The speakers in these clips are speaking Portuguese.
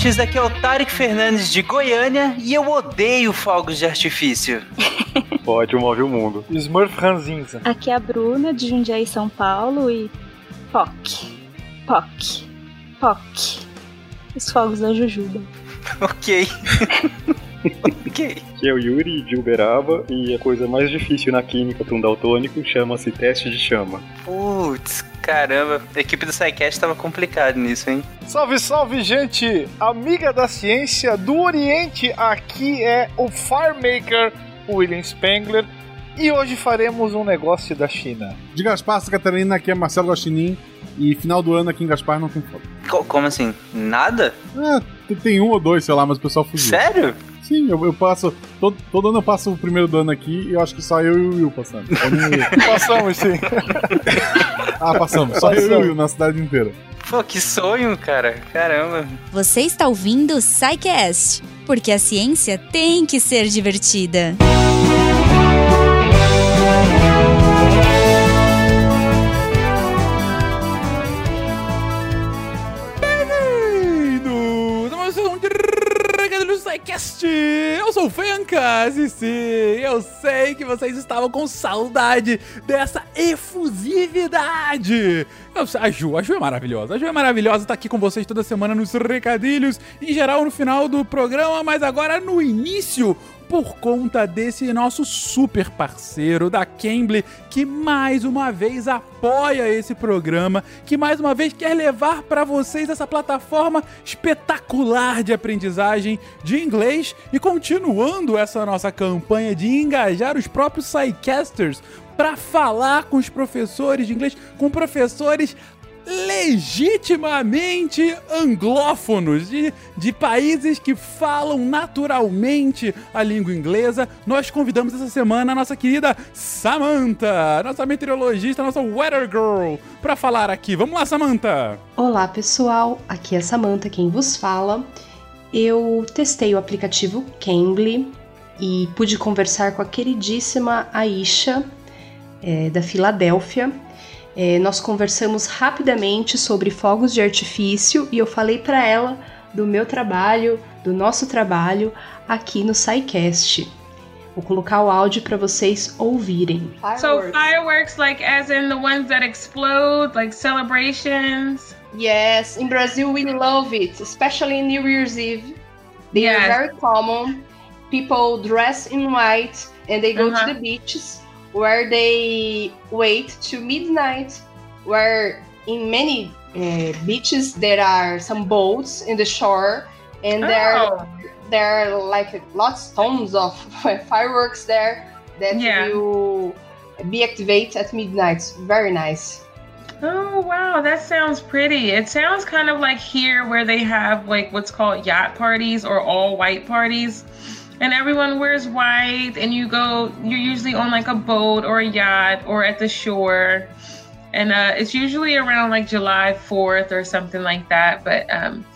ouvintes, aqui é o Tarek Fernandes de Goiânia e eu odeio fogos de artifício. Pode mover o mundo. Smurf Ranzinza. Aqui é a Bruna de Jundiaí, São Paulo e POC, POC, POC. Os fogos da Jujuba. ok. ok. Que é o Yuri de Uberaba e a coisa mais difícil na química para um daltônico chama-se teste de chama. Putz, caramba, a equipe do SciCast tava complicado nisso, hein? Salve, salve, gente! Amiga da ciência do Oriente, aqui é o Farmaker William Spengler e hoje faremos um negócio da China. De Gaspar, Catarina, aqui é Marcelo Guaxinim e final do ano aqui em Gaspar não tem fogo. Co- como assim? Nada? Tem- tem um ou dois, sei lá, mas o pessoal fugiu. Sério? Sim, eu, eu passo. Todo, todo ano eu passo o primeiro do ano aqui e eu acho que só eu e o Will passando. Só nem o Will. Passamos sim. Ah, passamos. Só eu e o Passamos. Will na cidade inteira. Pô, que sonho, cara. Caramba. Você está ouvindo o SciCast, porque a ciência tem que ser divertida. Bem-vindos SciCast! Eu sou o Fencas e sim, eu sei que vocês estavam com saudade dessa efusividade! A Ju, a Ju é maravilhosa, a Ju é maravilhosa, tá aqui com vocês toda semana nos recadilhos, em geral no final do programa, mas agora no início, por conta desse nosso super parceiro da Cambly, que mais uma vez apoia esse programa, que mais uma vez quer levar para vocês essa plataforma espetacular de aprendizagem de inglês e continuando essa nossa campanha de engajar os próprios SciCasters para falar com os professores de inglês, com professores legitimamente anglófonos de, de países que falam naturalmente a língua inglesa. Nós convidamos essa semana a nossa querida Samantha, nossa meteorologista, nossa weather girl, para falar aqui. Vamos lá, Samantha! Olá pessoal, aqui é Samantha quem vos fala. Eu testei o aplicativo Cambly e pude conversar com a queridíssima Aisha é, da Filadélfia. É, nós conversamos rapidamente sobre fogos de artifício e eu falei para ela do meu trabalho, do nosso trabalho aqui no SciCast. Vou colocar o áudio para vocês ouvirem. So fireworks, like as in the ones that explode, like celebrations. Yes, in Brazil we love it, especially in New Year's Eve. They are Yes. very common. People dress in white and they go Uh-huh. to the beaches where they wait to midnight. Where in many uh, beaches there are some boats in the shore and there Oh. there are like lots tons of fireworks there that Yeah. will be activated at midnight. Very nice. Oh wow, that sounds pretty. It sounds kind of like here where they have like what's called yacht parties or all white parties. And everyone wears white and you go you're usually on like a boat or a yacht or at the shore. And uh, it's usually around like July 4th or something like that. But um,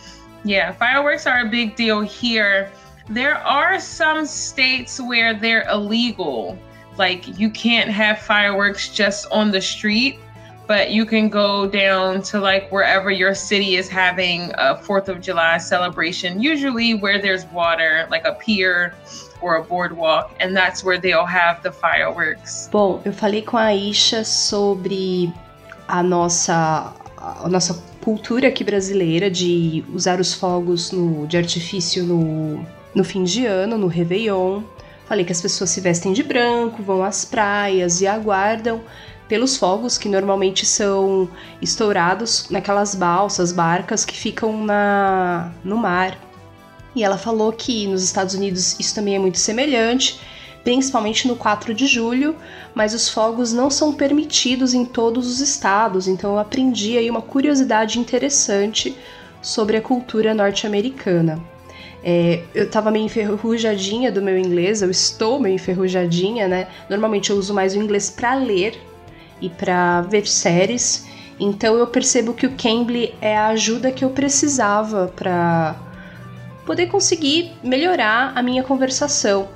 yeah, fireworks are a big deal here. There are some states where they're illegal. Like you can't have fireworks just on the street but you can go down to like wherever your city is having a Fourth of July celebration, usually where there's water, like a pier or a boardwalk, and that's where they'll have the fireworks. Bom, eu falei com a Aisha sobre a nossa, a nossa cultura aqui brasileira de usar os fogos no- de artifício no, no fim de ano, no Réveillon. Falei que as pessoas se vestem de branco, vão às praias e aguardam pelos fogos que normalmente são estourados naquelas balsas, barcas que ficam na, no mar. E ela falou que nos Estados Unidos isso também é muito semelhante, principalmente no 4 de julho, mas os fogos não são permitidos em todos os estados, então eu aprendi aí uma curiosidade interessante sobre a cultura norte-americana. É, eu tava meio enferrujadinha do meu inglês, eu estou meio enferrujadinha, né? Normalmente eu uso mais o inglês para ler e para ver séries, então eu percebo que o Cambly é a ajuda que eu precisava para poder conseguir melhorar a minha conversação.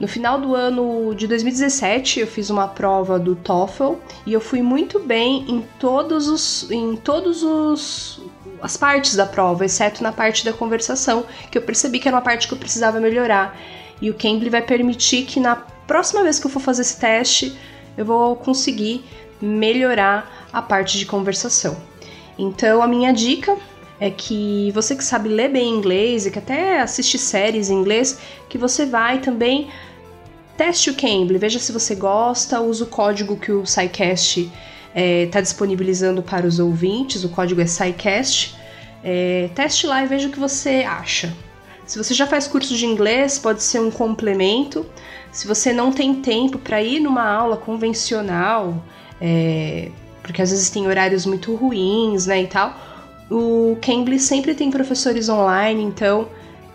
No final do ano de 2017, eu fiz uma prova do TOEFL e eu fui muito bem em todos os, em todos os, as partes da prova, exceto na parte da conversação, que eu percebi que era uma parte que eu precisava melhorar. E o Cambly vai permitir que na próxima vez que eu for fazer esse teste, eu vou conseguir melhorar a parte de conversação. Então, a minha dica é que você que sabe ler bem inglês e que até assiste séries em inglês, que você vai também teste o Cambly, veja se você gosta, use o código que o SciCast está é, tá disponibilizando para os ouvintes, o código é SciCast. É, teste lá e veja o que você acha. Se você já faz curso de inglês, pode ser um complemento. Se você não tem tempo para ir numa aula convencional, é, porque às vezes tem horários muito ruins, né, e tal, o Cambly sempre tem professores online, então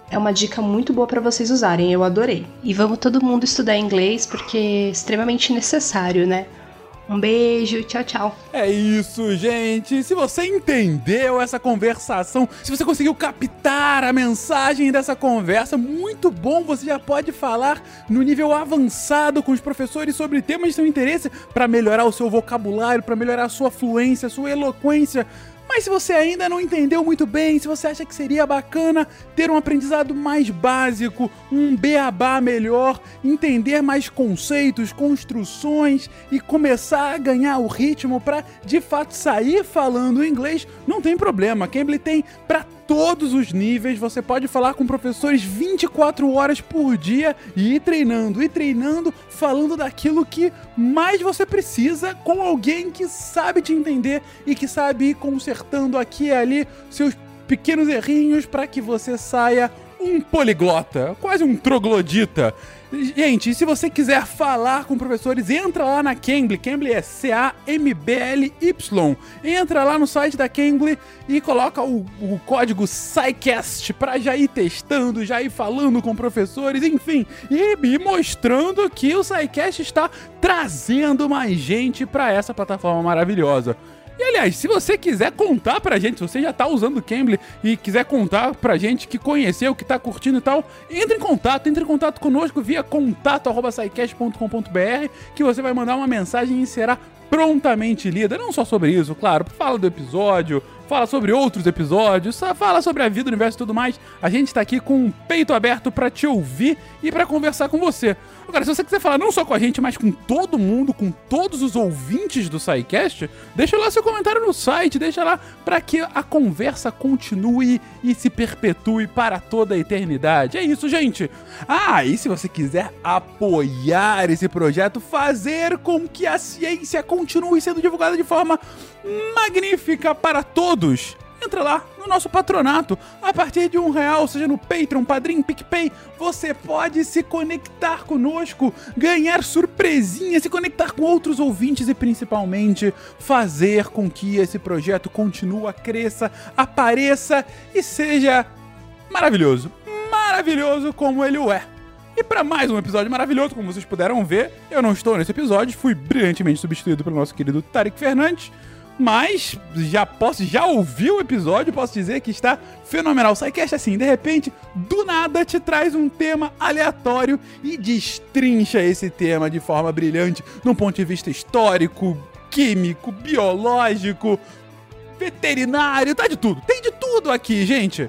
é uma dica muito boa para vocês usarem, eu adorei. E vamos todo mundo estudar inglês porque é extremamente necessário, né? Um beijo, tchau, tchau. É isso, gente. Se você entendeu essa conversação, se você conseguiu captar a mensagem dessa conversa, muito bom. Você já pode falar no nível avançado com os professores sobre temas de seu interesse para melhorar o seu vocabulário, para melhorar a sua fluência, a sua eloquência mas se você ainda não entendeu muito bem, se você acha que seria bacana ter um aprendizado mais básico, um beabá melhor, entender mais conceitos, construções e começar a ganhar o ritmo para de fato sair falando inglês, não tem problema. Cambly tem para todos os níveis. Você pode falar com professores 24 horas por dia e ir treinando, e treinando, falando daquilo que mais você precisa com alguém que sabe te entender e que sabe ir consertando aqui e ali seus pequenos errinhos para que você saia um poliglota, quase um troglodita. Gente, se você quiser falar com professores, entra lá na Cambly. Cambly é C-A-M-B-L-Y. Entra lá no site da Cambly e coloca o, o código SciCast pra já ir testando, já ir falando com professores, enfim, e, e mostrando que o SciCast está trazendo mais gente para essa plataforma maravilhosa. E aliás, se você quiser contar pra gente, se você já tá usando o Cambly e quiser contar pra gente que conheceu, que tá curtindo e tal, entre em contato, entre em contato conosco via contato@saicast.com.br, que você vai mandar uma mensagem e será prontamente lida. Não só sobre isso, claro, fala do episódio, fala sobre outros episódios, fala sobre a vida, o universo e tudo mais. A gente tá aqui com o peito aberto para te ouvir e para conversar com você. Agora, se você quiser falar não só com a gente, mas com todo mundo, com todos os ouvintes do SciCast, deixa lá seu comentário no site, deixa lá para que a conversa continue e se perpetue para toda a eternidade. É isso, gente. Ah, e se você quiser apoiar esse projeto, fazer com que a ciência continue sendo divulgada de forma magnífica para todos. Entra lá no nosso patronato. A partir de um real, seja no Patreon, Padrim, PicPay, você pode se conectar conosco, ganhar surpresinhas, se conectar com outros ouvintes e principalmente fazer com que esse projeto continue, cresça, apareça e seja maravilhoso. Maravilhoso como ele o é. E para mais um episódio maravilhoso, como vocês puderam ver, eu não estou nesse episódio, fui brilhantemente substituído pelo nosso querido Tarek Fernandes. Mas já posso, já ouvi o episódio, posso dizer que está fenomenal. Psycast assim, de repente, do nada te traz um tema aleatório e destrincha esse tema de forma brilhante, num ponto de vista histórico, químico, biológico, veterinário, tá de tudo. Tem de tudo aqui, gente.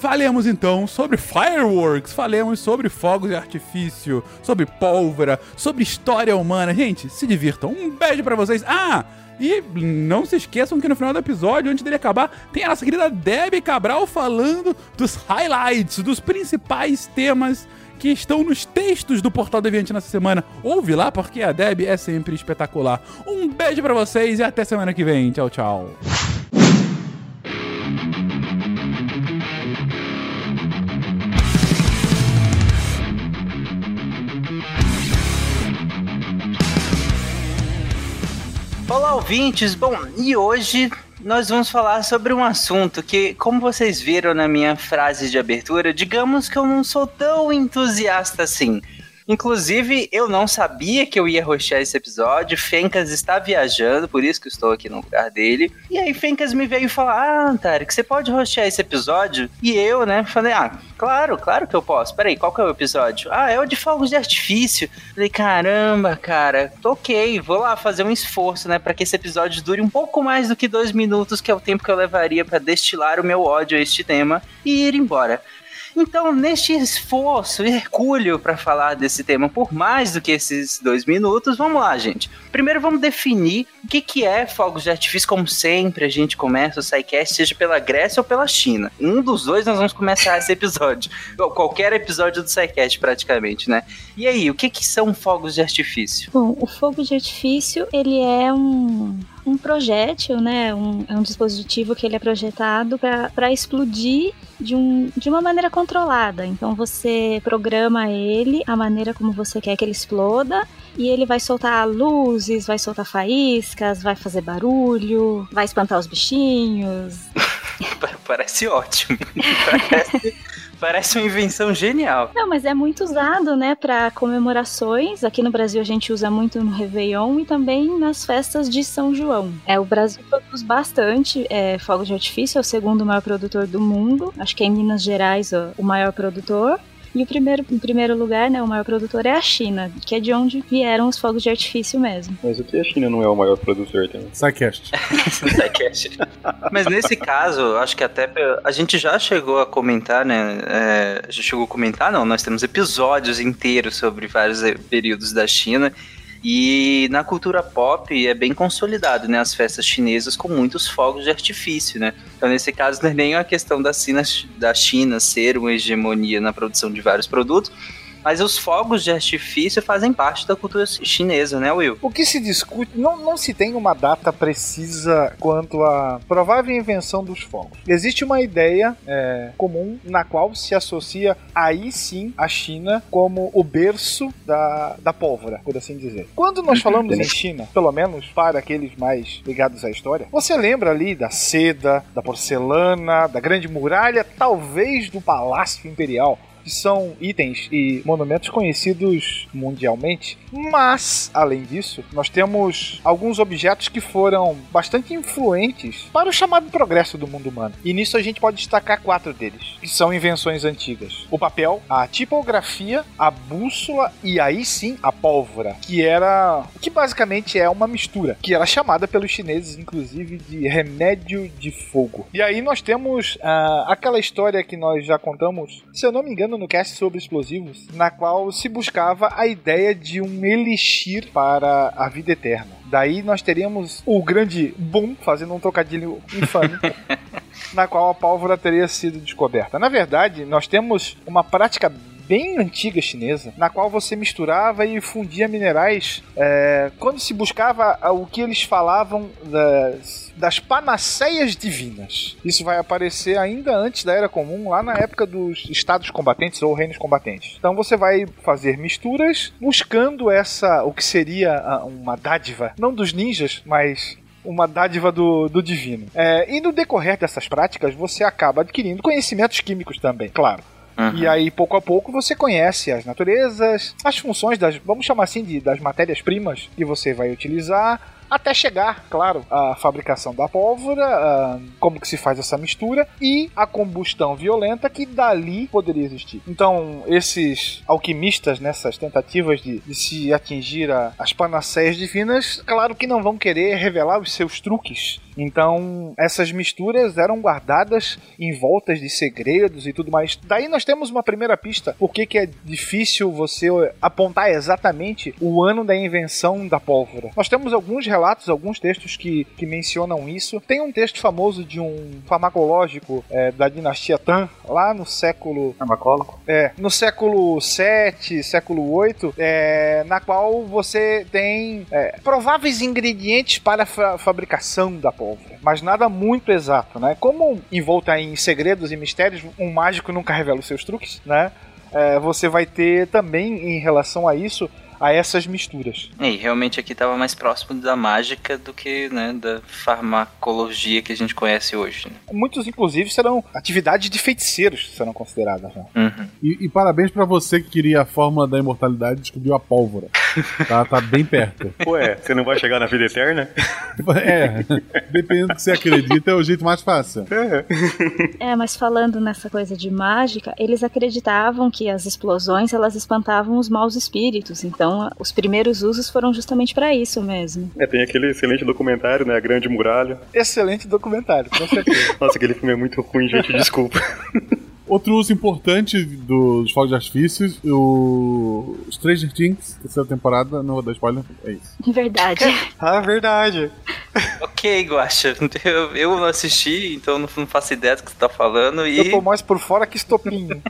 Falemos então sobre fireworks, falemos sobre fogos de artifício, sobre pólvora, sobre história humana. Gente, se divirtam. Um beijo para vocês. Ah, e não se esqueçam que no final do episódio, antes dele acabar, tem a nossa querida Debbie Cabral falando dos highlights, dos principais temas que estão nos textos do Portal Deviante nessa semana. Ouve lá, porque a Debbie é sempre espetacular. Um beijo para vocês e até semana que vem. Tchau, tchau. Olá, ouvintes! Bom, e hoje nós vamos falar sobre um assunto que, como vocês viram na minha frase de abertura, digamos que eu não sou tão entusiasta assim. Inclusive, eu não sabia que eu ia rostear esse episódio. Fencas está viajando, por isso que eu estou aqui no lugar dele. E aí, Fencas me veio falar: Ah, Tarek, você pode rostear esse episódio? E eu, né, falei: Ah, claro, claro que eu posso. Peraí, qual que é o episódio? Ah, é o de fogos de artifício. Falei: Caramba, cara, toquei, vou lá fazer um esforço, né, para que esse episódio dure um pouco mais do que dois minutos, que é o tempo que eu levaria para destilar o meu ódio a este tema e ir embora. Então, neste esforço hercúleo para falar desse tema por mais do que esses dois minutos, vamos lá, gente. Primeiro, vamos definir o que, que é fogos de artifício, como sempre a gente começa o SciCast, seja pela Grécia ou pela China. Um dos dois nós vamos começar esse episódio. Ou qualquer episódio do SciCast, praticamente, né? E aí, o que, que são fogos de artifício? Bom, o fogo de artifício, ele é um, um projétil, né? Um, é um dispositivo que ele é projetado para explodir de, um, de uma maneira controlada. Então você programa ele, a maneira como você quer que ele exploda, e ele vai soltar luzes, vai soltar faíscas, vai fazer barulho, vai espantar os bichinhos. Parece ótimo. Parece Parece uma invenção genial. Não, mas é muito usado, né, para comemorações. Aqui no Brasil a gente usa muito no Réveillon e também nas festas de São João. É, o Brasil produz bastante é, fogos de artifício, é o segundo maior produtor do mundo. Acho que é em Minas Gerais ó, o maior produtor. E o primeiro, em primeiro lugar, né, o maior produtor é a China, que é de onde vieram os fogos de artifício mesmo. Mas o que a China não é o maior produtor também? Psycast. Psycast. Mas nesse caso, acho que até a gente já chegou a comentar, né? É, já chegou a comentar, não, nós temos episódios inteiros sobre vários períodos da China. E na cultura pop é bem consolidado, né? As festas chinesas com muitos fogos de artifício, né? Então, nesse caso, não é nem a questão da China, da China ser uma hegemonia na produção de vários produtos, mas os fogos de artifício fazem parte da cultura chinesa, né, Will? O que se discute, não, não se tem uma data precisa quanto à provável invenção dos fogos. Existe uma ideia é, comum na qual se associa aí sim a China como o berço da, da pólvora, por assim dizer. Quando nós falamos em China, pelo menos para aqueles mais ligados à história, você lembra ali da seda, da porcelana, da grande muralha, talvez do palácio imperial que são itens e monumentos conhecidos mundialmente, mas, além disso, nós temos alguns objetos que foram bastante influentes para o chamado progresso do mundo humano. E nisso a gente pode destacar quatro deles, que são invenções antigas: o papel, a tipografia, a bússola e aí sim a pólvora, que era que basicamente é uma mistura, que era chamada pelos chineses inclusive de remédio de fogo. E aí nós temos uh, aquela história que nós já contamos, se eu não me engano no cast sobre explosivos, na qual se buscava a ideia de um elixir para a vida eterna. Daí nós teríamos o grande boom, fazendo um trocadilho infame, na qual a pólvora teria sido descoberta. Na verdade, nós temos uma prática bem antiga chinesa, na qual você misturava e fundia minerais. É, quando se buscava o que eles falavam das, das panaceias divinas. Isso vai aparecer ainda antes da Era Comum, lá na época dos estados combatentes ou reinos combatentes. Então você vai fazer misturas buscando essa, o que seria uma dádiva, não dos ninjas, mas uma dádiva do, do divino. É, e no decorrer dessas práticas, você acaba adquirindo conhecimentos químicos também, claro. Uhum. E aí, pouco a pouco, você conhece as naturezas, as funções das, vamos chamar assim, de, das matérias-primas que você vai utilizar, até chegar, claro, à fabricação da pólvora, como que se faz essa mistura e a combustão violenta que dali poderia existir. Então, esses alquimistas nessas tentativas de, de se atingir a, as panaceias divinas, claro que não vão querer revelar os seus truques então, essas misturas eram guardadas em voltas de segredos e tudo mais. Daí nós temos uma primeira pista por que é difícil você apontar exatamente o ano da invenção da pólvora. Nós temos alguns relatos, alguns textos que, que mencionam isso. Tem um texto famoso de um farmacológico é, da dinastia Tan, lá no século. Farmacólogo? É, no século 7, século 8, é, na qual você tem é, prováveis ingredientes para a fabricação da pólvora mas nada muito exato, né? Como envolta em segredos e mistérios, um mágico nunca revela os seus truques, né? É, você vai ter também, em relação a isso, a essas misturas. E realmente aqui estava mais próximo da mágica do que né, da farmacologia que a gente conhece hoje. Né? Muitos, inclusive, serão atividades de feiticeiros serão consideradas. Né? Uhum. E, e parabéns pra você que queria a fórmula da imortalidade e descobriu a pólvora. Tá, tá bem perto. Ué, você não vai chegar na vida eterna? É, dependendo do que você acredita, é o jeito mais fácil. É, mas falando nessa coisa de mágica, eles acreditavam que as explosões elas espantavam os maus espíritos. Então, os primeiros usos foram justamente pra isso mesmo. É, tem aquele excelente documentário, né? A Grande Muralha. Excelente documentário, com certeza. Nossa, aquele filme é muito ruim, gente, desculpa. Outro uso importante dos fogos de artifício, o Stranger Things, terceira temporada, não vou dar spoiler, é isso. Verdade. ah, verdade. Ok, Guaxa. Eu, eu não assisti, então não, não faço ideia do que você tá falando. E... Eu tô mais por fora que estopinho.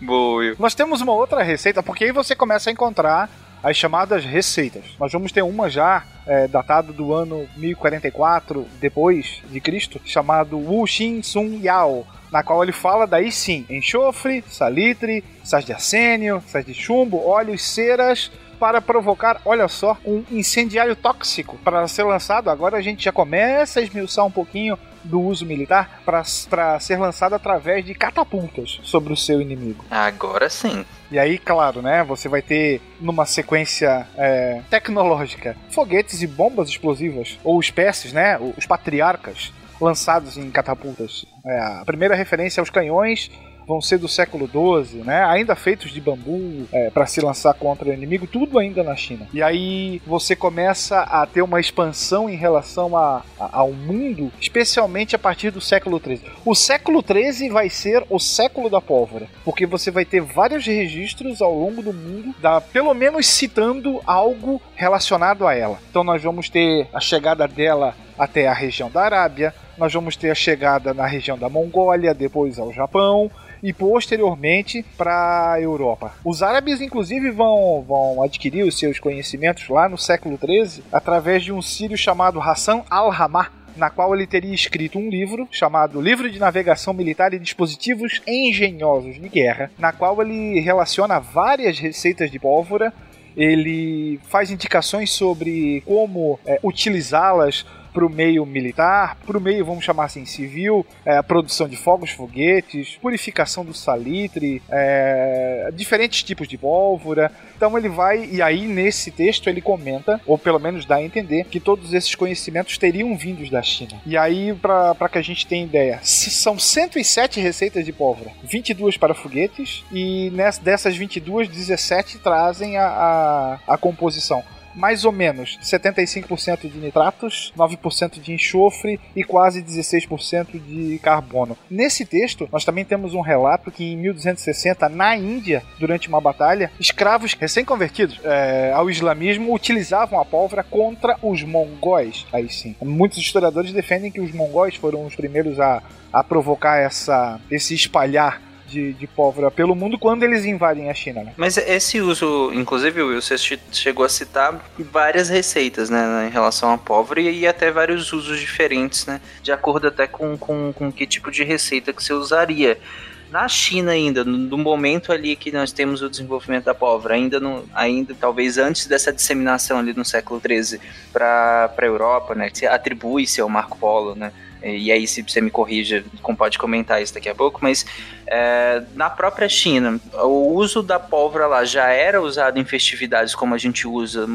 Boa. Nós temos uma outra receita, porque aí você começa a encontrar as chamadas receitas. Nós vamos ter uma já é, datada do ano 1044 depois de Cristo, chamado Wu Xin Sun Yao, na qual ele fala daí sim, enxofre, salitre, sais de arsênio, sais de chumbo, óleos, ceras para provocar, olha só, um incendiário tóxico para ser lançado. Agora a gente já começa a esmiuçar um pouquinho do uso militar para ser lançado através de catapultas sobre o seu inimigo. Agora sim. E aí, claro, né? Você vai ter numa sequência é, tecnológica foguetes e bombas explosivas ou espécies, né? Os patriarcas lançados em catapultas. É, a primeira referência aos canhões vão ser do século XII, né? Ainda feitos de bambu é, para se lançar contra o inimigo, tudo ainda na China. E aí você começa a ter uma expansão em relação a, a, ao mundo, especialmente a partir do século XIII. O século XIII vai ser o século da pólvora, porque você vai ter vários registros ao longo do mundo, da, pelo menos citando algo relacionado a ela. Então nós vamos ter a chegada dela até a região da Arábia, nós vamos ter a chegada na região da Mongólia, depois ao Japão e posteriormente para a Europa. Os árabes, inclusive, vão, vão adquirir os seus conhecimentos lá no século XIII através de um sírio chamado Hassan al-Hamah na qual ele teria escrito um livro chamado Livro de Navegação Militar e Dispositivos Engenhosos de Guerra, na qual ele relaciona várias receitas de pólvora, ele faz indicações sobre como é, utilizá-las para o meio militar, para o meio, vamos chamar assim, civil, é, produção de fogos, foguetes, purificação do salitre, é, diferentes tipos de pólvora. Então ele vai, e aí nesse texto ele comenta, ou pelo menos dá a entender, que todos esses conhecimentos teriam vindos da China. E aí, para que a gente tenha ideia, são 107 receitas de pólvora, 22 para foguetes, e nessa, dessas 22, 17 trazem a, a, a composição mais ou menos 75% de nitratos, 9% de enxofre e quase 16% de carbono. Nesse texto, nós também temos um relato que em 1260, na Índia, durante uma batalha, escravos recém-convertidos é, ao islamismo utilizavam a pólvora contra os mongóis. Aí sim. Muitos historiadores defendem que os mongóis foram os primeiros a, a provocar essa, esse espalhar de, de pólvora pelo mundo quando eles invadem a China. Né? Mas esse uso, inclusive, Will, você chegou a citar várias receitas, né, em relação à pólvora e, até vários usos diferentes, né, de acordo até com, com, com que tipo de receita que você usaria na China ainda, no, momento ali que nós temos o desenvolvimento da pólvora, ainda, no, ainda talvez antes dessa disseminação ali no século XIII para a Europa, né, que atribui-se ao Marco Polo, né, e aí se você me corrija, pode comentar isso daqui a pouco, mas é, na própria China, o uso da pólvora lá já era usado em festividades como a gente usa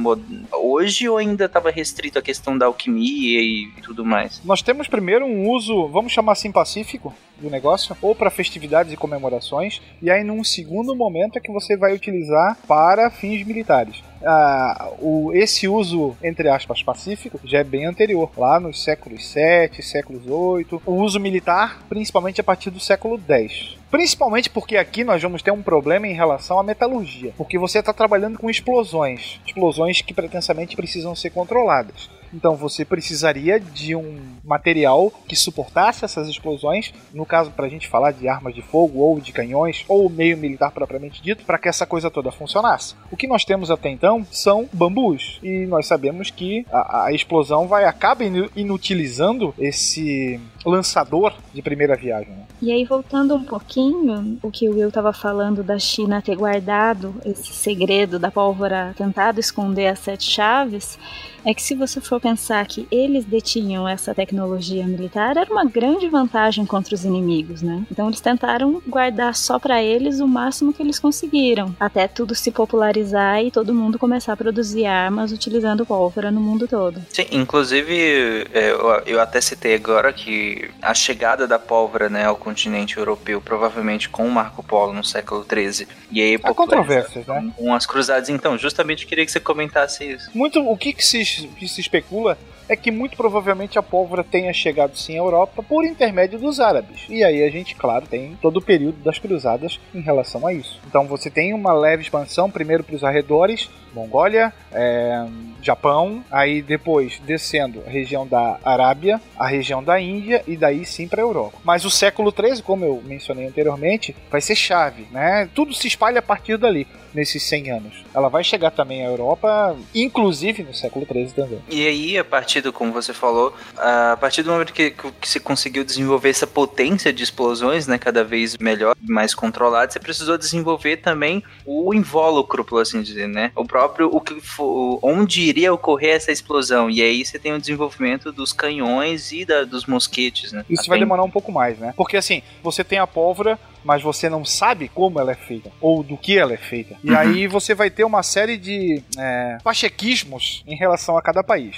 hoje ou ainda estava restrito à questão da alquimia e tudo mais? Nós temos primeiro um uso, vamos chamar assim, pacífico do negócio, ou para festividades e comemorações, e aí num segundo momento é que você vai utilizar para fins militares. Ah, o, esse uso, entre aspas, pacífico, já é bem anterior, lá nos séculos 7, séculos 8. O uso militar, principalmente a partir do século 10. Principalmente porque aqui nós vamos ter um problema em relação à metalurgia. Porque você está trabalhando com explosões. Explosões que pretensamente precisam ser controladas. Então você precisaria de um material que suportasse essas explosões, no caso para a gente falar de armas de fogo ou de canhões ou meio militar propriamente dito, para que essa coisa toda funcionasse. O que nós temos até então são bambus e nós sabemos que a, a explosão vai acaba inutilizando esse lançador de primeira viagem. Né? E aí, voltando um pouquinho, o que o Will estava falando da China ter guardado esse segredo da pólvora, tentado esconder as sete chaves, é que se você for pensar que eles detinham essa tecnologia militar, era uma grande vantagem contra os inimigos, né? Então eles tentaram guardar só para eles o máximo que eles conseguiram, até tudo se popularizar e todo mundo começar a produzir armas utilizando pólvora no mundo todo. Sim, inclusive é, eu até citei agora que a chegada da pólvora né, ao continente europeu, provavelmente com o Marco Polo no século XIII, e aí Há controvérsias, né? Com as cruzadas. Então, justamente eu queria que você comentasse isso. Muito o que, que se que se especula é que muito provavelmente a pólvora tenha chegado sim à Europa por intermédio dos árabes. E aí a gente, claro, tem todo o período das cruzadas em relação a isso. Então você tem uma leve expansão, primeiro para os arredores, Mongólia, é, Japão, aí depois descendo a região da Arábia, a região da Índia e daí sim para a Europa. Mas o século XIII, como eu mencionei anteriormente, vai ser chave, né? Tudo se espalha a partir dali, nesses 100 anos. Ela vai chegar também à Europa, inclusive no século XIII também. E aí, a partir do, como você falou, a partir do momento que, que se conseguiu desenvolver essa potência de explosões, né, cada vez melhor, mais controlada, você precisou desenvolver também o invólucro, por assim dizer, né? O próprio, o que for, onde iria ocorrer essa explosão. E aí você tem o desenvolvimento dos canhões e da, dos mosquetes, né? Isso vai demorar um pouco mais, né? Porque assim, você tem a pólvora, mas você não sabe como ela é feita ou do que ela é feita. E uhum. aí você vai ter uma série de é, pachequismos em relação a cada país.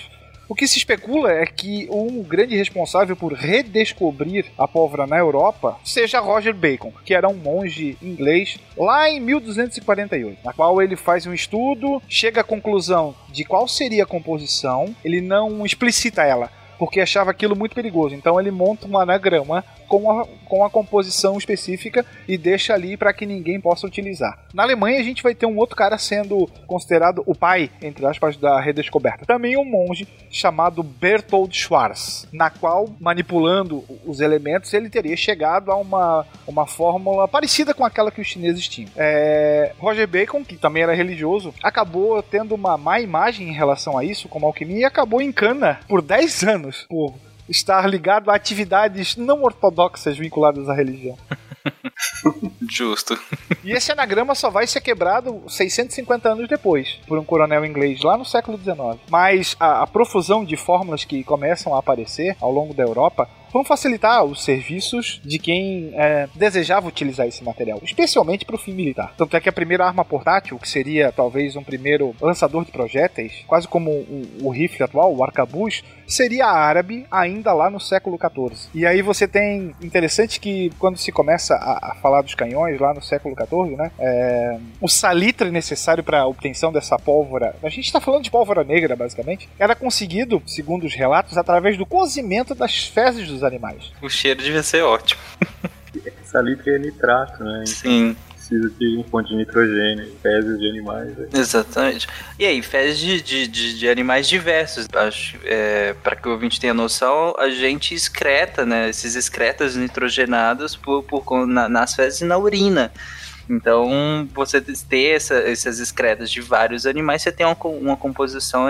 O que se especula é que um grande responsável por redescobrir a pólvora na Europa seja Roger Bacon, que era um monge inglês lá em 1248, na qual ele faz um estudo, chega à conclusão de qual seria a composição, ele não explicita ela, porque achava aquilo muito perigoso. Então ele monta um anagrama com a, com a composição específica e deixa ali para que ninguém possa utilizar. Na Alemanha a gente vai ter um outro cara sendo considerado o pai, entre aspas, da redescoberta. Também um monge chamado Bertold Schwarz, na qual, manipulando os elementos, ele teria chegado a uma, uma fórmula parecida com aquela que os chineses tinham. É, Roger Bacon, que também era religioso, acabou tendo uma má imagem em relação a isso, como alquimia, e acabou em cana por 10 anos por estar ligado a atividades não ortodoxas vinculadas à religião. Justo. E esse anagrama só vai ser quebrado 650 anos depois, por um coronel inglês, lá no século XIX. Mas a, a profusão de fórmulas que começam a aparecer ao longo da Europa vão facilitar os serviços de quem é, desejava utilizar esse material, especialmente para o fim militar. Tanto é que a primeira arma portátil, que seria talvez um primeiro lançador de projéteis, quase como o, o rifle atual, o arcabuz, seria árabe ainda lá no século XIV. E aí você tem interessante que quando se começa a, a falar dos canhões lá no século XIV, né, é, o salitre necessário para a obtenção dessa pólvora, a gente está falando de pólvora negra basicamente, era conseguido, segundo os relatos, através do cozimento das fezes dos dos animais. O cheiro devia ser ótimo. Salitre é nitrato, né? Sim precisa de um fonte de nitrogênio, fezes de animais. Né? Exatamente. E aí, fezes de, de, de, de animais diversos. Acho, é, para que o ouvinte tenha noção, a gente excreta, né? Esses excretas nitrogenados por, por, na, nas fezes e na urina. Então, você ter essa, essas excretas de vários animais, você tem uma, uma composição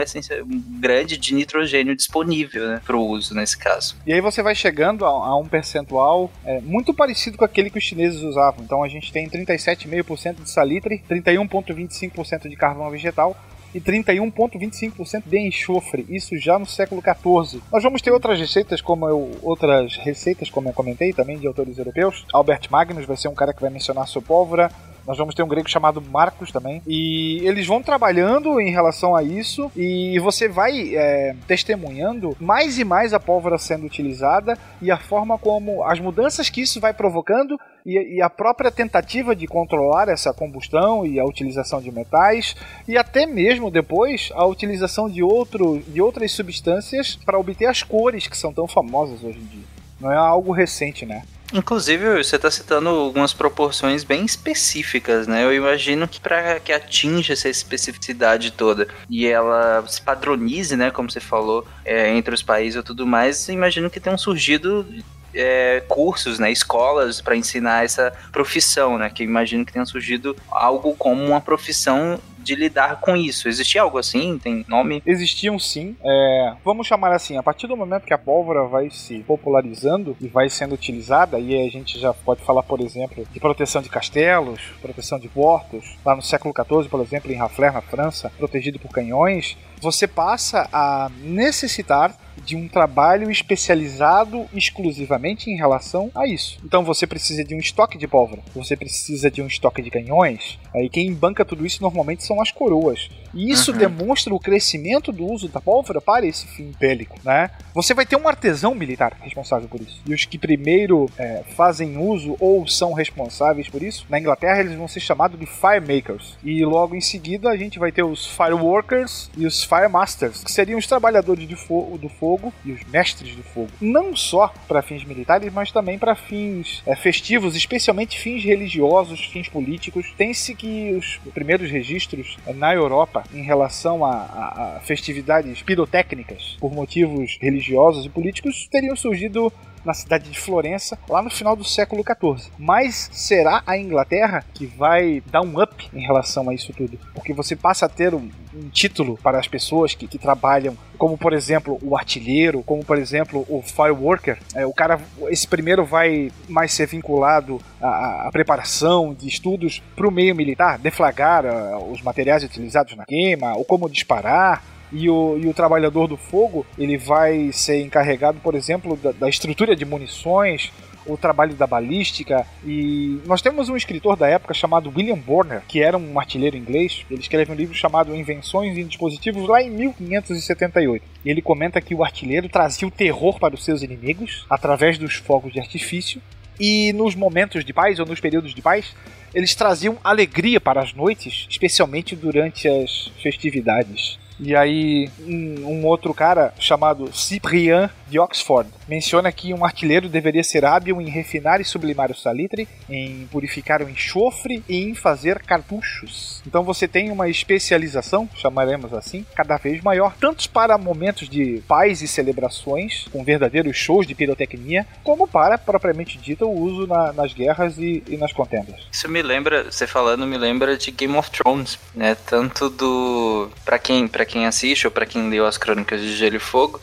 grande de nitrogênio disponível né, para o uso nesse caso. E aí você vai chegando a, a um percentual é, muito parecido com aquele que os chineses usavam. Então a gente tem 37,5% de salitre, 31,25% de carvão vegetal, e 31,25% de enxofre, isso já no século XIV. Nós vamos ter outras receitas, como eu, outras receitas, como eu comentei, também de autores europeus. Albert Magnus vai ser um cara que vai mencionar sua pólvora. Nós vamos ter um grego chamado Marcos também. E eles vão trabalhando em relação a isso. E você vai é, testemunhando mais e mais a pólvora sendo utilizada e a forma como as mudanças que isso vai provocando e, a própria tentativa de controlar essa combustão e a utilização de metais e até mesmo depois a utilização de, outro, de outras substâncias para obter as cores que são tão famosas hoje em dia. Não é algo recente, né? Inclusive, você está citando algumas proporções bem específicas, né? Eu imagino que para que atinja essa especificidade toda e ela se padronize, né? Como você falou, é, entre os países e tudo mais, imagino que tenham surgido é, cursos, né, escolas para ensinar essa profissão, né, que imagino que tenha surgido algo como uma profissão de lidar com isso? Existia algo assim? Tem nome? Existiam sim. É, vamos chamar assim, a partir do momento que a pólvora vai se popularizando e vai sendo utilizada, e a gente já pode falar, por exemplo, de proteção de castelos, proteção de portos, lá no século XIV, por exemplo, em Rafler, na França, protegido por canhões, você passa a necessitar de um trabalho especializado exclusivamente em relação a isso. Então você precisa de um estoque de pólvora, você precisa de um estoque de canhões. Aí quem banca tudo isso normalmente são as coroas. E isso Uhum. demonstra o crescimento do uso da pólvora para esse fim bélico, né? Você vai ter um artesão militar responsável por isso. E os que primeiro é, fazem uso ou são responsáveis por isso, na Inglaterra eles vão ser chamados de firemakers. E logo em seguida a gente vai ter os fireworkers e os firemasters, que seriam os trabalhadores do fogo e os mestres do fogo. Não só para fins militares, mas também para fins é, festivos, especialmente fins religiosos, fins políticos. Tem-se que os primeiros registros é, na Europa em relação a, a- a festividades pirotécnicas por motivos religiosos e políticos teriam surgido na cidade de Florença, lá no final do século XIV. Mas será a Inglaterra que vai dar um up em relação a isso tudo? Porque você passa a ter um, um título para as pessoas que, que trabalham, como por exemplo o artilheiro, como por exemplo o fireworker. É, o cara, esse primeiro vai mais ser vinculado à, à preparação de estudos para o meio militar, deflagrar ah, os materiais utilizados na queima, ou como disparar. E o, e o trabalhador do fogo ele vai ser encarregado, por exemplo, da, da estrutura de munições, o trabalho da balística. E nós temos um escritor da época chamado William Borner, que era um artilheiro inglês. Ele escreve um livro chamado Invenções em Dispositivos lá em 1578. E ele comenta que o artilheiro trazia o terror para os seus inimigos através dos fogos de artifício. E nos momentos de paz ou nos períodos de paz, eles traziam alegria para as noites, especialmente durante as festividades. E aí, um, um outro cara chamado Cyprien de Oxford menciona que um artilheiro deveria ser hábil em refinar e sublimar o salitre, em purificar o enxofre e em fazer cartuchos. Então você tem uma especialização, chamaremos assim, cada vez maior, tanto para momentos de paz e celebrações, com verdadeiros shows de pirotecnia, como para, propriamente dito, o uso na- nas guerras e, e nas contendas. Isso me lembra, você falando, me lembra de Game of Thrones, né? Tanto do. Pra quem, pra quem assiste ou pra quem leu as crônicas de Gelo e Fogo,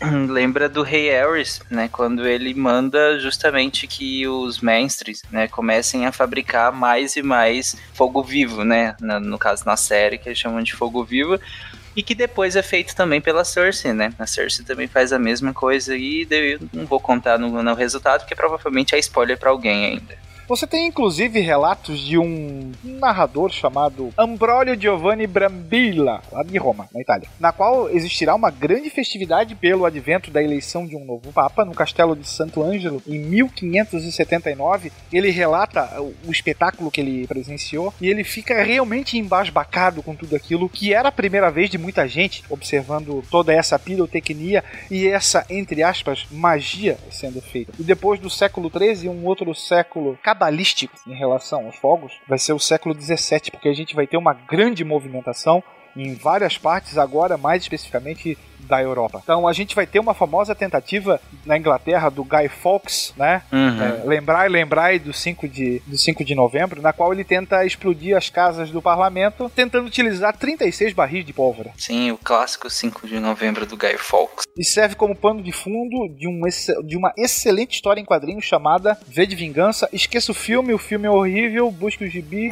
lembra do Rei Aerys, né? Quando ele manda justamente que os mestres, né, comecem a fabricar mais e mais fogo vivo, né? No caso, na série, que eles chamam de fogo vivo. E que depois é feito também pela Cersei, né? A Cersei também faz a mesma coisa e eu não vou contar no, no resultado, porque provavelmente é spoiler pra alguém ainda. Você tem inclusive relatos de um narrador chamado Ambrogio Giovanni Brambilla, lá de Roma, na Itália, na qual existirá uma grande festividade pelo advento da eleição de um novo papa no castelo de Santo Ângelo em 1579. Ele relata o, o espetáculo que ele presenciou e ele fica realmente embasbacado com tudo aquilo que era a primeira vez de muita gente observando toda essa pirotecnia e essa, entre aspas, magia sendo feita. E depois do século XIII, um outro século cabalístico em relação aos fogos vai ser o século XVII, porque a gente vai ter uma grande movimentação em várias partes, agora mais especificamente da Europa. Então a gente vai ter uma famosa tentativa na Inglaterra do Guy Fawkes, né? Uhum. É, lembrai, lembrai do 5 de, do 5 de novembro, na qual ele tenta explodir as casas do parlamento, tentando utilizar 36 barris de pólvora. Sim, o clássico 5 de novembro do Guy Fawkes. E serve como pano de fundo de, um, de uma excelente história em quadrinhos chamada V de Vingança. Esqueça o filme, o filme é horrível, busque o gibi,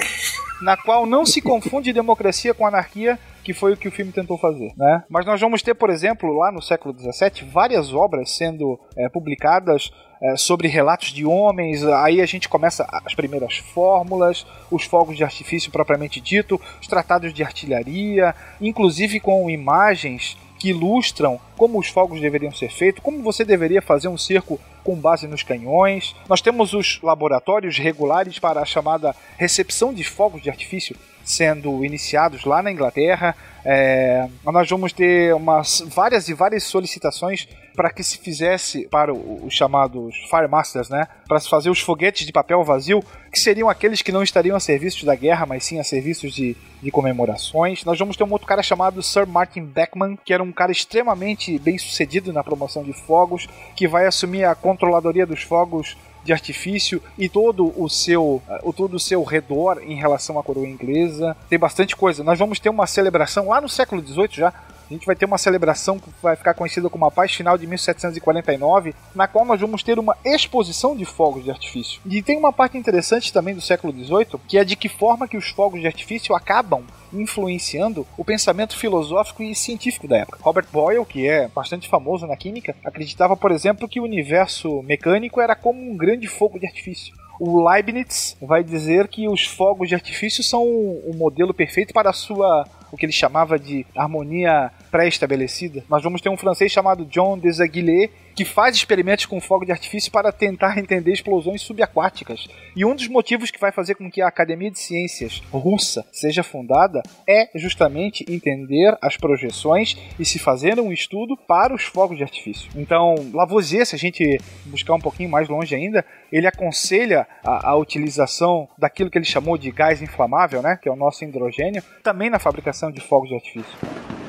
na qual não se confunde democracia com anarquia, que foi o que o filme tentou fazer, né? Mas nós vamos ter, por exemplo, lá no século XVII, várias obras sendo é, publicadas é, sobre relatos de homens. Aí a gente começa as primeiras fórmulas, os fogos de artifício propriamente dito, os tratados de artilharia, inclusive com imagens que ilustram como os fogos deveriam ser feitos, como você deveria fazer um cerco com base nos canhões. Nós temos os laboratórios regulares para a chamada recepção de fogos de artifício sendo iniciados lá na Inglaterra. É, nós vamos ter umas, várias e várias solicitações para que se fizesse para os chamados Firemasters, né? Para se fazer os foguetes de papel vazio, que seriam aqueles que não estariam a serviço da guerra, mas sim a serviços de, de comemorações. Nós vamos ter um outro cara chamado Sir Martin Beckman, que era um cara extremamente bem sucedido na promoção de fogos, que vai assumir a controladoria dos fogos de artifício e todo o seu o todo o seu redor em relação à coroa inglesa. Tem bastante coisa. Nós vamos ter uma celebração lá no século XVIII já a gente vai ter uma celebração que vai ficar conhecida como a Paz Final de 1749, na qual nós vamos ter uma exposição de fogos de artifício. E tem uma parte interessante também do século XVIII, que é de que forma que os fogos de artifício acabam influenciando o pensamento filosófico e científico da época. Robert Boyle, que é bastante famoso na química, acreditava, por exemplo, que o universo mecânico era como um grande fogo de artifício. O Leibniz vai dizer que os fogos de artifício são o modelo perfeito para a sua o que ele chamava de harmonia pré-estabelecida. Nós vamos ter um francês chamado John Desaguilet que faz experimentos com fogo de artifício para tentar entender explosões subaquáticas. E um dos motivos que vai fazer com que a Academia de Ciências russa seja fundada é justamente entender as projeções e se fazer um estudo para os fogos de artifício. Então, Lavoisier, se a gente buscar um pouquinho mais longe ainda, ele aconselha a, a utilização daquilo que ele chamou de gás inflamável, né, que é o nosso hidrogênio, também na fabricação de fogos de artifício.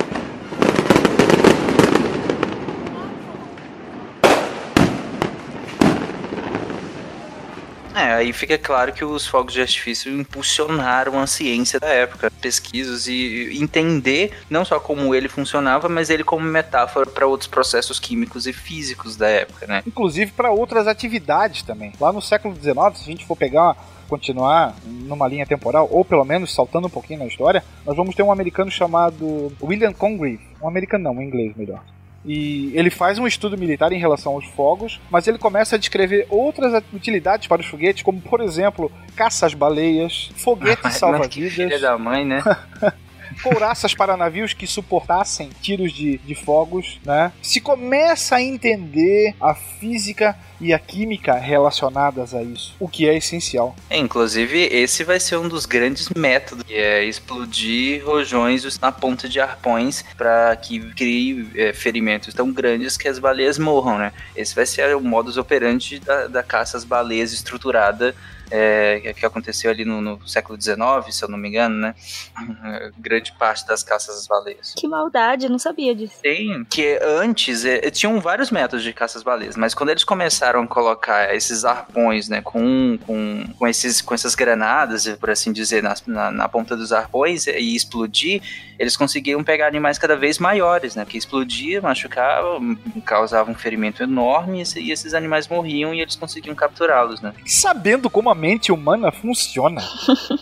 É, aí fica claro que os fogos de artifício impulsionaram a ciência da época, pesquisas e entender não só como ele funcionava, mas ele como metáfora para outros processos químicos e físicos da época, né? Inclusive para outras atividades também. Lá no século XIX, se a gente for pegar continuar numa linha temporal, ou pelo menos saltando um pouquinho na história, nós vamos ter um americano chamado William Congreve. Um americano não, um inglês melhor. E ele faz um estudo militar em relação aos fogos, mas ele começa a descrever outras utilidades para os foguetes, como por exemplo, caças baleias, foguetes salva-vidas. Filha da mãe, né? couraças para navios que suportassem tiros de, de fogos, né? Se começa a entender a física e a química relacionadas a isso, o que é essencial. É, inclusive, esse vai ser um dos grandes métodos, que é explodir rojões na ponta de arpões para que crie é, ferimentos tão grandes que as baleias morram, né? Esse vai ser o modus operandi da, da caça às baleias estruturada é, que aconteceu ali no, no, século XIX, se eu não me engano, né? Grande parte das caças às baleias. Que maldade, eu não sabia disso. Tem, que antes é, tinham vários métodos de caça às baleias, mas quando eles começaram a colocar esses arpões, né, com, com, com, esses, com essas granadas, por assim dizer, na, na, na ponta dos arpões e explodir, eles conseguiam pegar animais cada vez maiores, né? Que explodia, machucava, causava um ferimento enorme e esses animais morriam e eles conseguiam capturá-los, né? Sabendo como a mente humana funciona.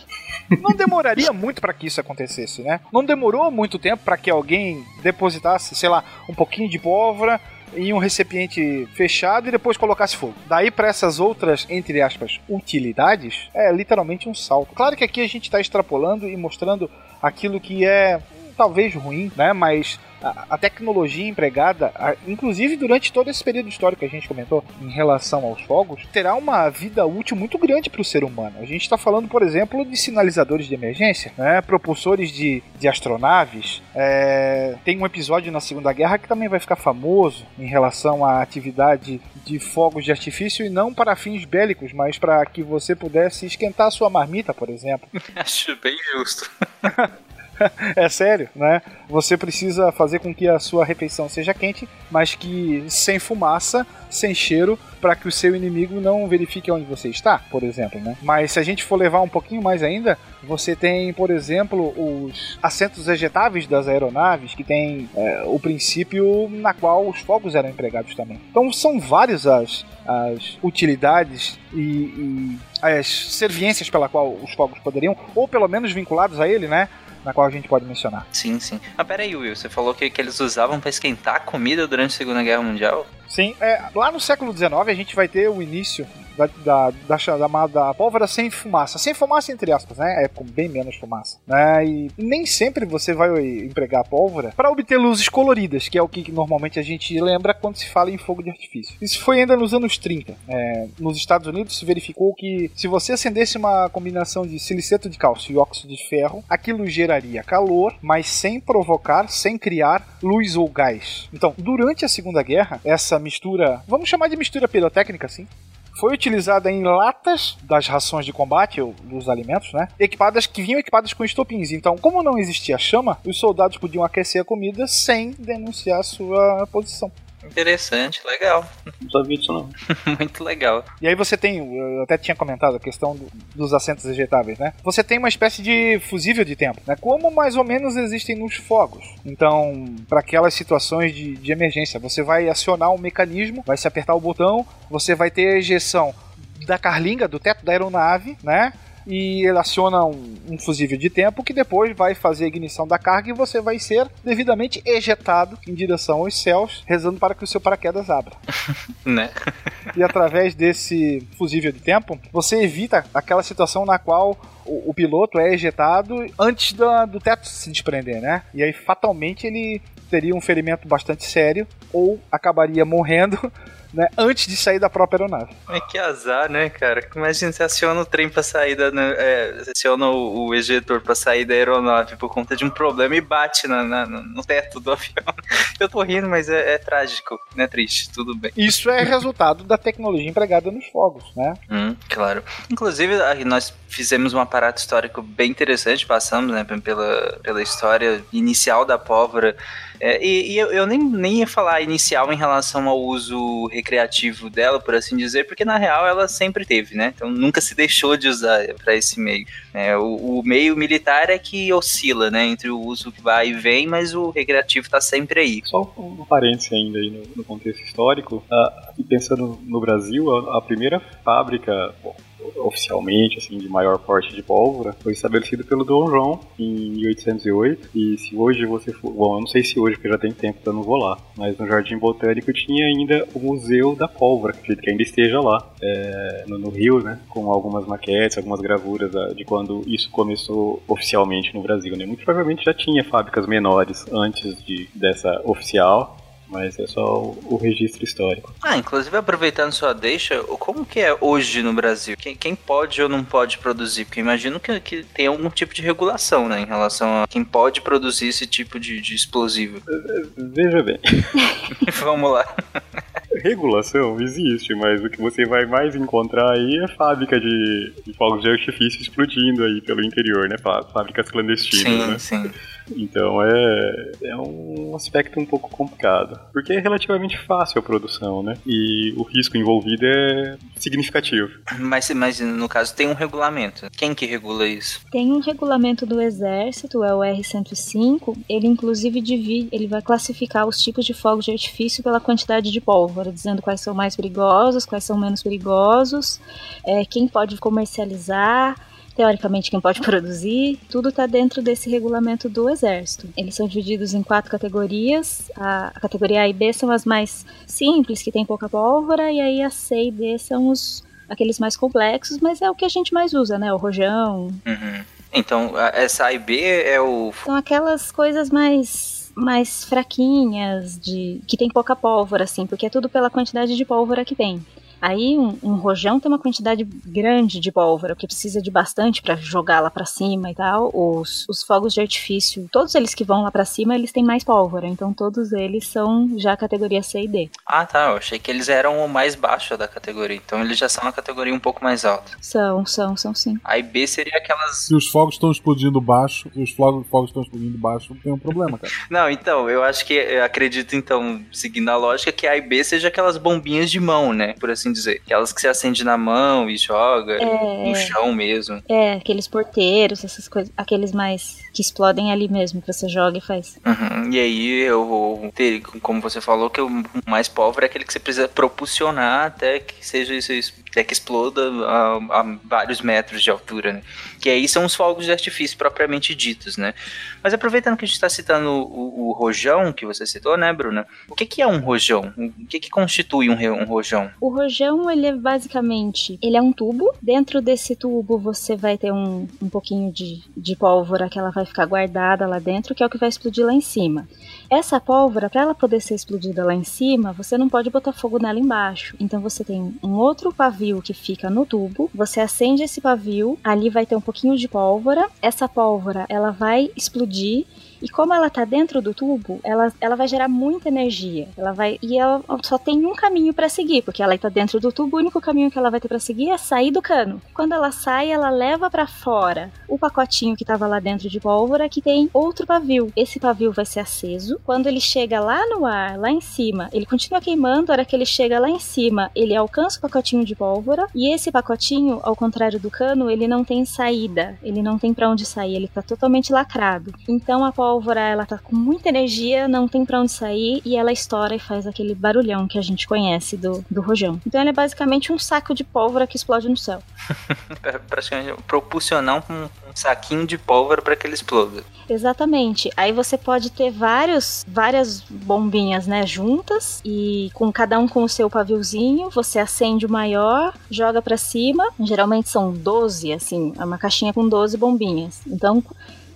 não demoraria muito para que isso acontecesse, né? Não demorou muito tempo para que alguém depositasse, sei lá, um pouquinho de pólvora em um recipiente fechado e depois colocasse fogo. Daí para essas outras, entre aspas, utilidades, é literalmente um salto. Claro que aqui a gente está extrapolando e mostrando aquilo que é talvez ruim, né? Mas a, a tecnologia empregada, a, inclusive durante todo esse período histórico que a gente comentou em relação aos fogos, terá uma vida útil muito grande para o ser humano. A gente está falando, por exemplo, de sinalizadores de emergência, né? propulsores de, de astronaves. É, tem um episódio na Segunda Guerra que também vai ficar famoso em relação à atividade de fogos de artifício e não para fins bélicos, mas para que você pudesse esquentar a sua marmita, por exemplo. Acho bem justo. é sério, né? Você precisa fazer com que a sua refeição seja quente, mas que sem fumaça, sem cheiro, para que o seu inimigo não verifique onde você está, por exemplo, né? Mas se a gente for levar um pouquinho mais ainda, você tem, por exemplo, os assentos vegetáveis das aeronaves, que tem é, o princípio na qual os fogos eram empregados também. Então são várias as, as utilidades e, e as serviências pela qual os fogos poderiam, ou pelo menos vinculados a ele, né? Na qual a gente pode mencionar. Sim, sim. Ah, peraí, Will, você falou que, que eles usavam para esquentar a comida durante a Segunda Guerra Mundial? Sim, é, lá no século XIX a gente vai ter o início da, da, da chamada pólvora sem fumaça. Sem fumaça, entre aspas, né? É com bem menos fumaça. Né? E nem sempre você vai empregar a pólvora para obter luzes coloridas, que é o que normalmente a gente lembra quando se fala em fogo de artifício. Isso foi ainda nos anos 30. É, nos Estados Unidos se verificou que se você acendesse uma combinação de siliceto de cálcio e óxido de ferro, aquilo geraria calor, mas sem provocar, sem criar luz ou gás. Então, durante a Segunda Guerra, essa mistura, vamos chamar de mistura pirotécnica, assim, foi utilizada em latas das rações de combate, ou dos alimentos, né? Equipadas que vinham equipadas com estopins. Então, como não existia chama, os soldados podiam aquecer a comida sem denunciar sua posição. Interessante, legal. Não sabia disso não. Muito legal. E aí você tem, eu até tinha comentado a questão do- dos assentos ejetáveis, né? Você tem uma espécie de fusível de tempo, né? Como mais ou menos existem nos fogos. Então, para aquelas situações de, de emergência, você vai acionar um mecanismo, vai se apertar o botão, você vai ter a ejeção da carlinga, do teto da aeronave, né? E ele aciona um, um fusível de tempo que depois vai fazer a ignição da carga e você vai ser devidamente ejetado em direção aos céus, rezando para que o seu paraquedas abra Né? e através desse fusível de tempo, você evita aquela situação na qual o, o piloto é ejetado antes da- do teto se desprender, né? E aí fatalmente ele teria um ferimento bastante sério ou acabaria morrendo. Né, antes de sair da própria aeronave. É que azar, né, cara? Imagina, você aciona o trem pra sair da. né, é, você aciona o, o ejetor pra sair da aeronave por conta de um problema e bate na, na- no teto do avião. Eu tô rindo, mas é, é trágico, né? Triste, tudo bem. Isso é resultado da tecnologia empregada nos fogos, né? Hum, claro. Inclusive, nós fizemos um aparato histórico bem interessante, passamos né, pela, pela história inicial da pólvora. É, e e eu, eu nem, nem ia falar inicial em relação ao uso recreativo dela, por assim dizer, porque na real ela sempre teve, né? Então nunca se deixou de usar para esse meio. É, o, o meio militar é que oscila, né? Entre o uso que vai e vem, mas o recreativo tá sempre aí. Só um parêntese ainda aí no, no contexto histórico, e pensando no Brasil, a, a primeira fábrica, bom, oficialmente, assim, de maior porte de pólvora, foi estabelecida pelo Dom João em 1808, e se hoje você for, bom, eu não sei se hoje, porque já tem tempo que eu não vou lá, mas no Jardim Botânico tinha ainda o Museu da Pólvora, que ainda esteja lá, é, no, no Rio, né, com algumas maquetes, algumas gravuras ah, de quando isso começou oficialmente no Brasil, né, muito provavelmente já tinha fábricas menores antes de, dessa oficial, mas é só o, o registro histórico. Ah, inclusive aproveitando sua deixa, como que é hoje no Brasil? Quem, quem pode ou não pode produzir? Porque imagino que, que tem algum tipo de regulação, né, em relação a quem pode produzir esse tipo de, de explosivo. Veja bem, Vamos lá. regulação existe, mas o que você vai mais encontrar aí é fábrica de, de fogos de artifício explodindo aí pelo interior, né? Fá- Fábricas clandestinas, Sim, né? sim. Então é, é um aspecto um pouco complicado. Porque é relativamente fácil a produção, né? E o risco envolvido é significativo. Mas, mas no caso tem um regulamento. Quem que regula isso? Tem um regulamento do Exército, é o R-105. Ele, inclusive, divide, ele vai classificar os tipos de fogos de artifício pela quantidade de pólvora, dizendo quais são mais perigosos, quais são menos perigosos, é, quem pode comercializar. Teoricamente, quem pode produzir, tudo está dentro desse regulamento do Exército. Eles são divididos em quatro categorias. A, a categoria A e B são as mais simples, que tem pouca pólvora, e aí a C e D são os aqueles mais complexos, mas é o que a gente mais usa, né? O rojão. Uhum. Então, essa A e B é o. São aquelas coisas mais mais fraquinhas de que tem pouca pólvora assim, porque é tudo pela quantidade de pólvora que tem. Aí um, um rojão tem uma quantidade grande de pólvora, que precisa de bastante para jogar lá pra cima e tal. Os, os fogos de artifício, todos eles que vão lá pra cima, eles têm mais pólvora, então todos eles são já categoria C e D. Ah, tá. Eu achei que eles eram o mais baixo da categoria. Então eles já são a categoria um pouco mais alta. São, são, são sim. A e B seria aquelas. Se os fogos estão explodindo baixo, se os fogos fogos estão explodindo baixo, tem um problema, cara. Não, então, eu acho que. Eu acredito, então, seguindo a lógica, que a e B seja aquelas bombinhas de mão, né? Por assim dizer. Aquelas que você acende na mão e joga É. no chão mesmo. É, aqueles porteiros, essas coisas, aqueles mais que explodem ali mesmo, que você joga e faz. Uhum. E aí, eu ter, como você falou, que o mais pobre é aquele que você precisa propulsionar até que seja isso, isso até que exploda a, a vários metros de altura, né? Que aí são os fogos de artifício propriamente ditos, né? Mas aproveitando que a gente está citando o, o rojão que você citou, né, Bruna? O que, que é um rojão? O que, que constitui um, um rojão? O rojão, ele é basicamente, ele é um tubo. Dentro desse tubo você vai ter um, um pouquinho de, de pólvora que ela vai ficar guardada lá dentro, que é o que vai explodir lá em cima. Essa pólvora, para ela poder ser explodida lá em cima, você não pode botar fogo nela embaixo. Então você tem um outro pavio que fica no tubo, você acende esse pavio, ali vai ter um pouquinho de pólvora. Essa pólvora, ela vai explodir E como ela tá dentro do tubo, ela, ela vai gerar muita energia. Ela vai e ela só tem um caminho para seguir, porque ela tá dentro do tubo, o único caminho que ela vai ter para seguir é sair do cano. Quando ela sai, ela leva para fora o pacotinho que tava lá dentro de pólvora que tem outro pavio. Esse pavio vai ser aceso. Quando ele chega lá no ar, lá em cima, ele continua queimando, a hora que ele chega lá em cima, ele alcança o pacotinho de pólvora e esse pacotinho, ao contrário do cano, ele não tem saída, ele não tem para onde sair, ele tá totalmente lacrado. Então a pólvora, ela tá com muita energia, não tem para onde sair e ela estoura e faz aquele barulhão que a gente conhece do, do rojão. Então ele é basicamente um saco de pólvora que explode no céu. Praticamente propulsionar um, um saquinho de pólvora para que ele exploda. Exatamente. Aí você pode ter vários, várias bombinhas, né, juntas e com cada um com o seu paviozinho, você acende o maior, joga para cima. Geralmente são 12, assim, é uma caixinha com 12 bombinhas. Então,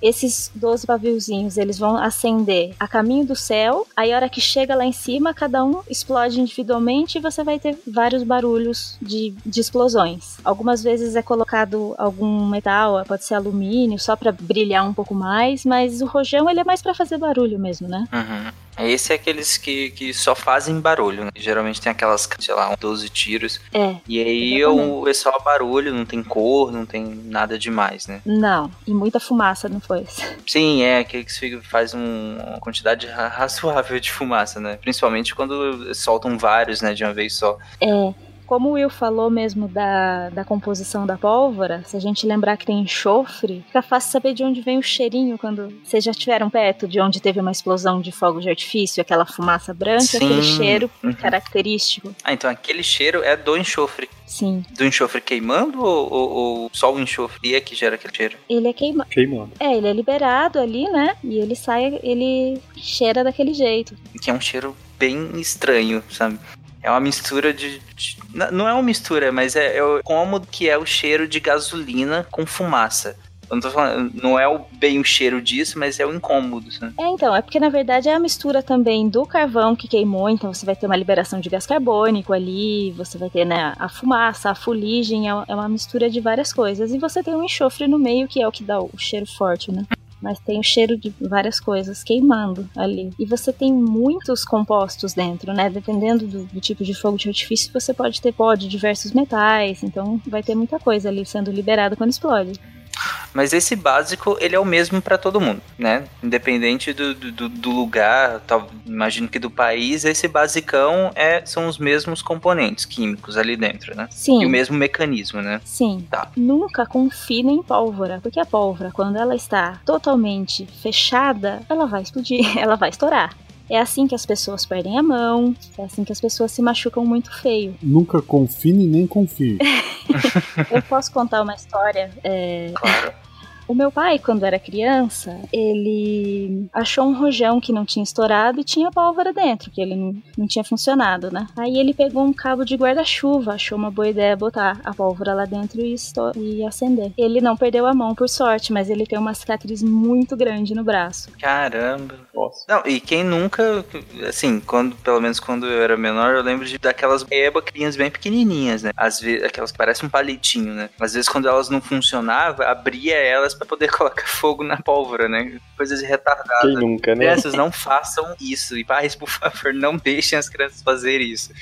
esses 12 paviozinhos, eles vão acender a caminho do céu, aí a hora que chega lá em cima, cada um explode individualmente e você vai ter vários barulhos de, de explosões. Algumas vezes é colocado algum metal, pode ser alumínio, só para brilhar um pouco mais, mas o rojão ele é mais para fazer barulho mesmo, né? Uhum. Esse é aqueles que, que só fazem barulho, né? Geralmente tem aquelas, sei lá, 12 tiros. É. E aí é, é só barulho, não tem cor, não tem nada demais, né? Não, e muita fumaça não foi. Sim, é aquele que faz um, uma quantidade razoável de fumaça, né? Principalmente quando soltam vários, né, de uma vez só. É. Como o Will falou mesmo da, da composição da pólvora, se a gente lembrar que tem enxofre, fica fácil saber de onde vem o cheirinho quando vocês já estiveram perto de onde teve uma explosão de fogo de artifício, aquela fumaça branca, Sim. aquele cheiro Uhum. característico. Ah, então aquele cheiro é do enxofre. Sim. Do enxofre queimando ou, ou, ou só o enxofre é que gera aquele cheiro? Ele é queimado. Queimando. É, ele é liberado ali, né? E ele sai, ele cheira daquele jeito. Que é um cheiro bem estranho, sabe? É uma mistura de. de- não é uma mistura, mas é, é como que é o cheiro de gasolina com fumaça. Não tô falando, não é o, bem o cheiro disso, mas é o incômodo, sabe? É, então, é porque na verdade é a mistura também do carvão que queimou, então você vai ter uma liberação de gás carbônico ali, você vai ter né, a fumaça, a fuligem, é é uma mistura de várias coisas. E você tem um enxofre no meio, que é o que dá o cheiro forte, né? Mas tem o cheiro de várias coisas queimando ali. E você tem muitos compostos dentro, né? Dependendo do, do tipo de fogo de artifício, você pode ter pó de diversos metais. Então vai ter muita coisa ali sendo liberada quando explode. Mas esse básico, ele é o mesmo pra todo mundo, né? Independente do, do- do, do lugar, tal, imagino que do país, esse basicão é, são os mesmos componentes químicos ali dentro, né? Sim. E o mesmo mecanismo, né? Sim. Tá. Nunca confie em pólvora, porque a pólvora, quando ela está totalmente fechada, ela vai explodir, ela vai estourar. É assim que as pessoas perdem a mão, é assim que as pessoas se machucam muito feio. Nunca confine nem confie. Eu posso contar uma história. é, Claro. O meu pai, quando era criança, ele achou um rojão que não tinha estourado e tinha pólvora dentro, que ele não, não tinha funcionado, né? Aí ele pegou um cabo de guarda-chuva, achou uma boa ideia botar a pólvora lá dentro e, e acender. Ele não perdeu a mão, por sorte, mas ele tem uma cicatriz muito grande no braço. Caramba. Nossa. Não, e quem nunca, assim, quando, pelo menos quando eu era menor, eu lembro de daquelas ébacrinhas bem pequenininhas, né? Às vezes, aquelas que parecem um palitinho, né? Às vezes, quando elas não funcionavam, abria elas pra poder colocar fogo na pólvora, né? Coisa de retardada. Quem nunca, né? Crianças, não façam isso. E pais, por favor, não deixem as crianças fazerem isso.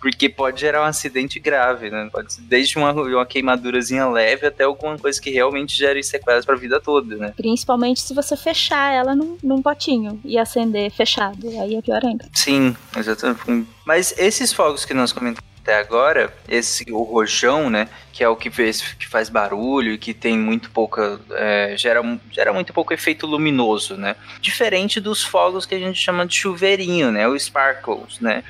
Porque pode gerar um acidente grave, né? Pode ser desde uma, uma queimadurazinha leve até alguma coisa que realmente gere sequelas pra vida toda, né? Principalmente se você fechar ela num, num potinho e acender fechado. Aí é pior ainda. Sim, exatamente. Mas esses fogos que nós comentamos até agora, esse o rojão, né, que é o que fez, que faz barulho e que tem muito pouca é, gera, gera muito pouco efeito luminoso, né? Diferente dos fogos que a gente chama de chuveirinho, né, os sparkles, né?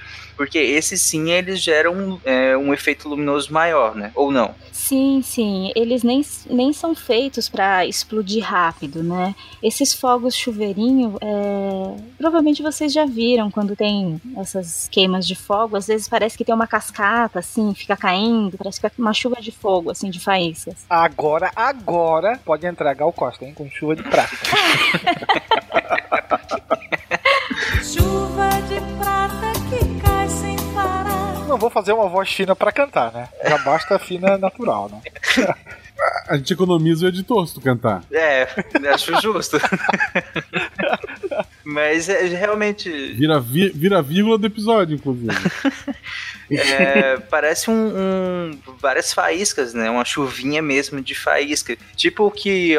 Porque esses sim eles geram é, um efeito luminoso maior, né? Ou não? Sim, sim. Eles nem, nem são feitos pra explodir rápido, né? Esses fogos chuveirinho, é, provavelmente vocês já viram quando tem essas queimas de fogo. Às vezes parece que tem uma cascata, assim, fica caindo, parece que é uma chuva de fogo, assim, de faíscas. Agora, agora, pode entrar Gal Costa, hein? Com chuva de prata. Chuva de prata Não vou fazer uma voz fina pra cantar, né? Já basta a fina natural, né? A gente economiza o editor se tu cantar. É, acho justo. Mas é, realmente Vira, vi- vira vírgula do episódio, inclusive. é, parece um, um- várias faíscas, né? Uma chuvinha mesmo de faísca. Tipo o que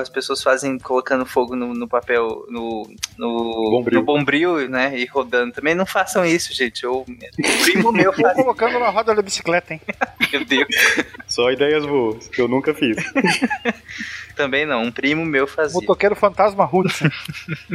as pessoas fazem colocando fogo no, no papel, no, no, Bombril. no bombril, né? E rodando. Também não façam isso, gente. Eu, o primo meu faz, colocando na roda da bicicleta, hein? meu Deus. Só ideias boas, que eu nunca fiz. Também não. Um primo meu fazia. Motoqueiro fantasma Hudson.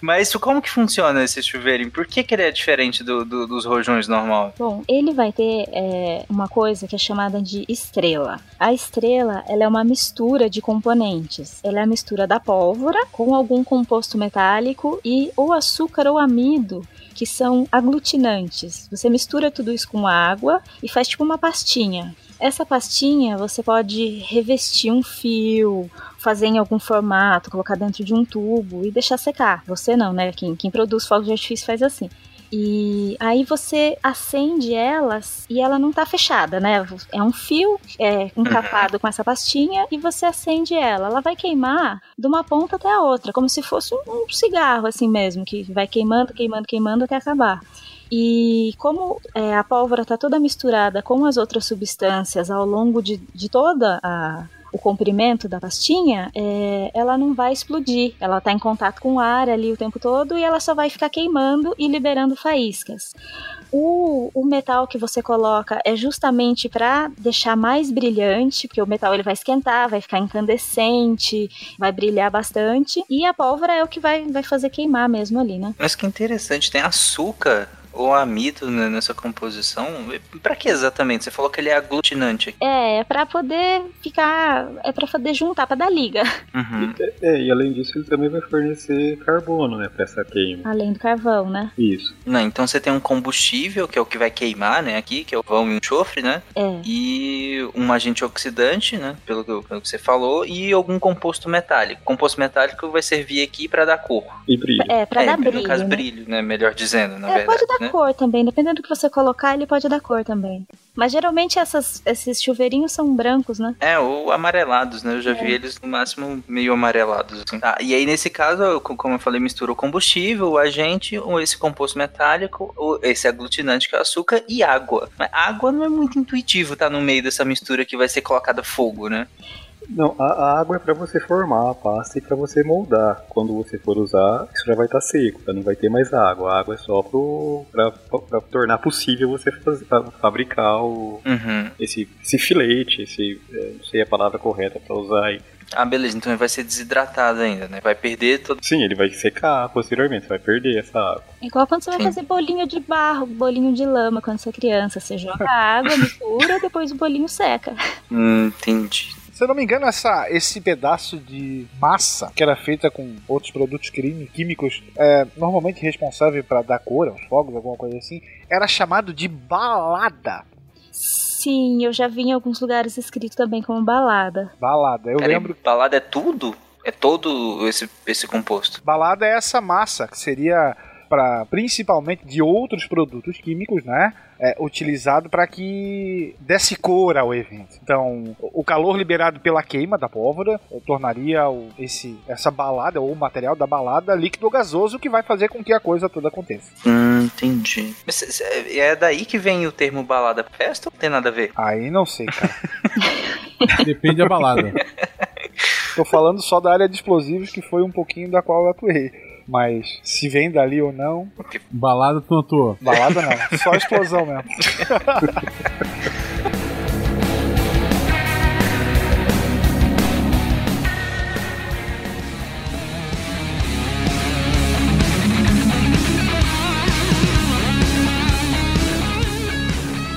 Mas como que funciona esse chuveirinho? Por que, que ele é diferente do, do- dos rojões normal? Bom, ele vai ter é, uma coisa que é chamada de estrela. A estrela ela é uma mistura de componentes. Ela é a mistura da pólvora com algum composto metálico e ou açúcar ou amido, que são aglutinantes. Você mistura tudo isso com água e faz tipo uma pastinha. Essa pastinha você pode revestir um fio, fazer em algum formato, colocar dentro de um tubo e deixar secar. Você não, né? Quem, quem produz fogos de artifício faz assim. E aí você acende elas e ela não tá fechada, né? É um fio é, encapado com essa pastinha e você acende ela. Ela vai queimar de uma ponta até a outra, como se fosse um, um cigarro assim mesmo, que vai queimando, queimando, queimando até acabar. E como é, a pólvora está toda misturada com as outras substâncias ao longo de, de toda a o comprimento da pastinha, é, ela não vai explodir. Ela está em contato com o ar ali o tempo todo e ela só vai ficar queimando e liberando faíscas. O, o metal que você coloca é justamente para deixar mais brilhante, porque o metal ele vai esquentar, vai ficar incandescente, vai brilhar bastante. E a pólvora é o que vai, vai fazer queimar mesmo ali, né? Mas que interessante, tem açúcar ou amido né, nessa composição. Pra que exatamente? Você falou que ele é aglutinante. É, é para poder ficar, é para poder juntar, para dar liga, Uhum. É, e além disso, ele também vai fornecer carbono, né, pra essa queima. além do carvão, né? Isso. Não, então você tem um combustível, que é o que vai queimar, né, aqui, que é o vão e o enxofre, né? É. E um agente oxidante, né, pelo que, pelo que você falou, e algum composto metálico. Composto metálico vai servir aqui pra dar cor. E brilho. É, para é, dar no brilho, caso, né? brilho, né, melhor dizendo, na É, verdade, pode dar né? cor também, dependendo do que você colocar, ele pode dar cor também. Mas geralmente essas, esses chuveirinhos são brancos, né? É, ou amarelados, né? Eu já vi eles no máximo meio amarelados. Assim. Tá, e aí nesse caso, como eu falei, mistura o combustível, o agente, ou esse composto metálico, ou esse aglutinante que é o açúcar e água. Mas água não é muito intuitivo tá no meio dessa mistura que vai ser colocada fogo, né? Não, a, a água é pra você formar a pasta e pra você moldar. Quando você for usar, isso já vai estar seco, tá? não vai ter mais água. A água é só pra tornar possível você fazer, fa- fabricar o, Uhum. esse, esse filete, esse, é, não sei a palavra correta pra usar aí. Ah, beleza, então ele vai ser desidratado ainda, né? Vai perder todo. Sim, ele vai secar posteriormente, você vai perder essa água. Igual quando você vai Sim. fazer bolinho de barro, bolinho de lama quando você é criança. Você joga água, mistura, depois o bolinho seca. Hum, entendi. Se eu não me engano, essa, esse pedaço de massa que era feita com outros produtos químicos, é, normalmente responsável para dar cor aos fogos, alguma coisa assim, era chamado de balada. Sim, eu já vi em alguns lugares escrito também como balada. Balada, eu Peraí, lembro. balada é tudo? É todo esse, esse composto? Balada é essa massa que seria para principalmente de outros produtos químicos, né? É, utilizado para que desse cor ao evento. Então, o calor liberado pela queima da pólvora eh, tornaria o- esse, essa balada ou o material da balada líquido ou gasoso que vai fazer com que a coisa toda aconteça. Hum, entendi. Mas cê- cê- é daí que vem o termo balada festa ou não tem nada a ver? Aí não sei, cara. Depende da balada. Tô falando só da área de explosivos que foi um pouquinho da qual eu atuei. Mas se vem dali ou não, Balada tu atuou. balada não. Só explosão mesmo.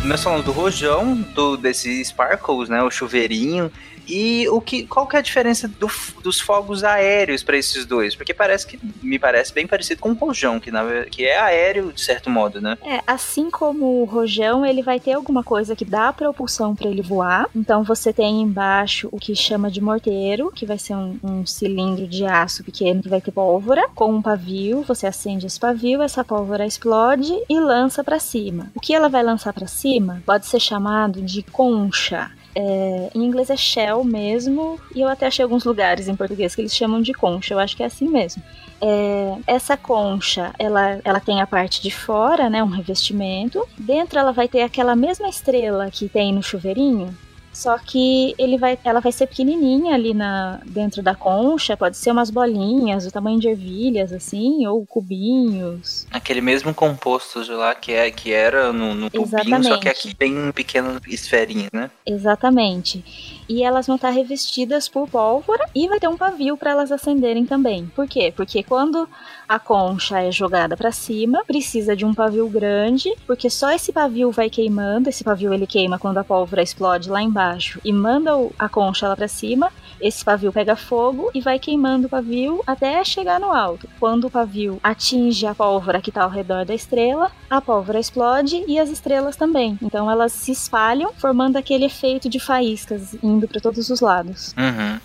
Nós falamos do rojão, do, desse sparkles, né? O chuveirinho. E o que, qual que é a diferença do dos fogos aéreos para esses dois? Porque parece que me parece bem parecido com o rojão, que, na, que é aéreo de certo modo, né? É, assim como o rojão, ele vai ter alguma coisa que dá propulsão para ele voar. Então você tem embaixo o que chama de morteiro, que vai ser um, um cilindro de aço pequeno que vai ter pólvora, com um pavio. Você acende esse pavio, essa pólvora explode e lança para cima. O que ela vai lançar para cima pode ser chamado de concha. É, em inglês é shell mesmo, e eu até achei alguns lugares em português que eles chamam de concha, eu acho que é assim mesmo. É, essa concha, ela, ela tem a parte de fora, né, um revestimento. Dentro ela vai ter aquela mesma estrela que tem no chuveirinho, só que ele vai, ela vai ser pequenininha ali na, dentro da concha, pode ser umas bolinhas, do tamanho de ervilhas, assim, ou cubinhos. Aquele mesmo composto de lá que, é, que era no, no tubinho, só que aqui bem pequena esferinha, né? Exatamente. E elas vão estar revestidas por pólvora e vai ter um pavio para elas acenderem também. Por quê? Porque quando a concha é jogada para cima, precisa de um pavio grande, porque só esse pavio vai queimando. Esse pavio ele queima quando a pólvora explode lá embaixo e manda a concha lá para cima. Esse pavio pega fogo e vai queimando o pavio até chegar no alto. Quando o pavio atinge a pólvora que está ao redor da estrela, a pólvora explode e as estrelas também. Então elas se espalham, formando aquele efeito de faíscas indo para todos os lados. Uhum.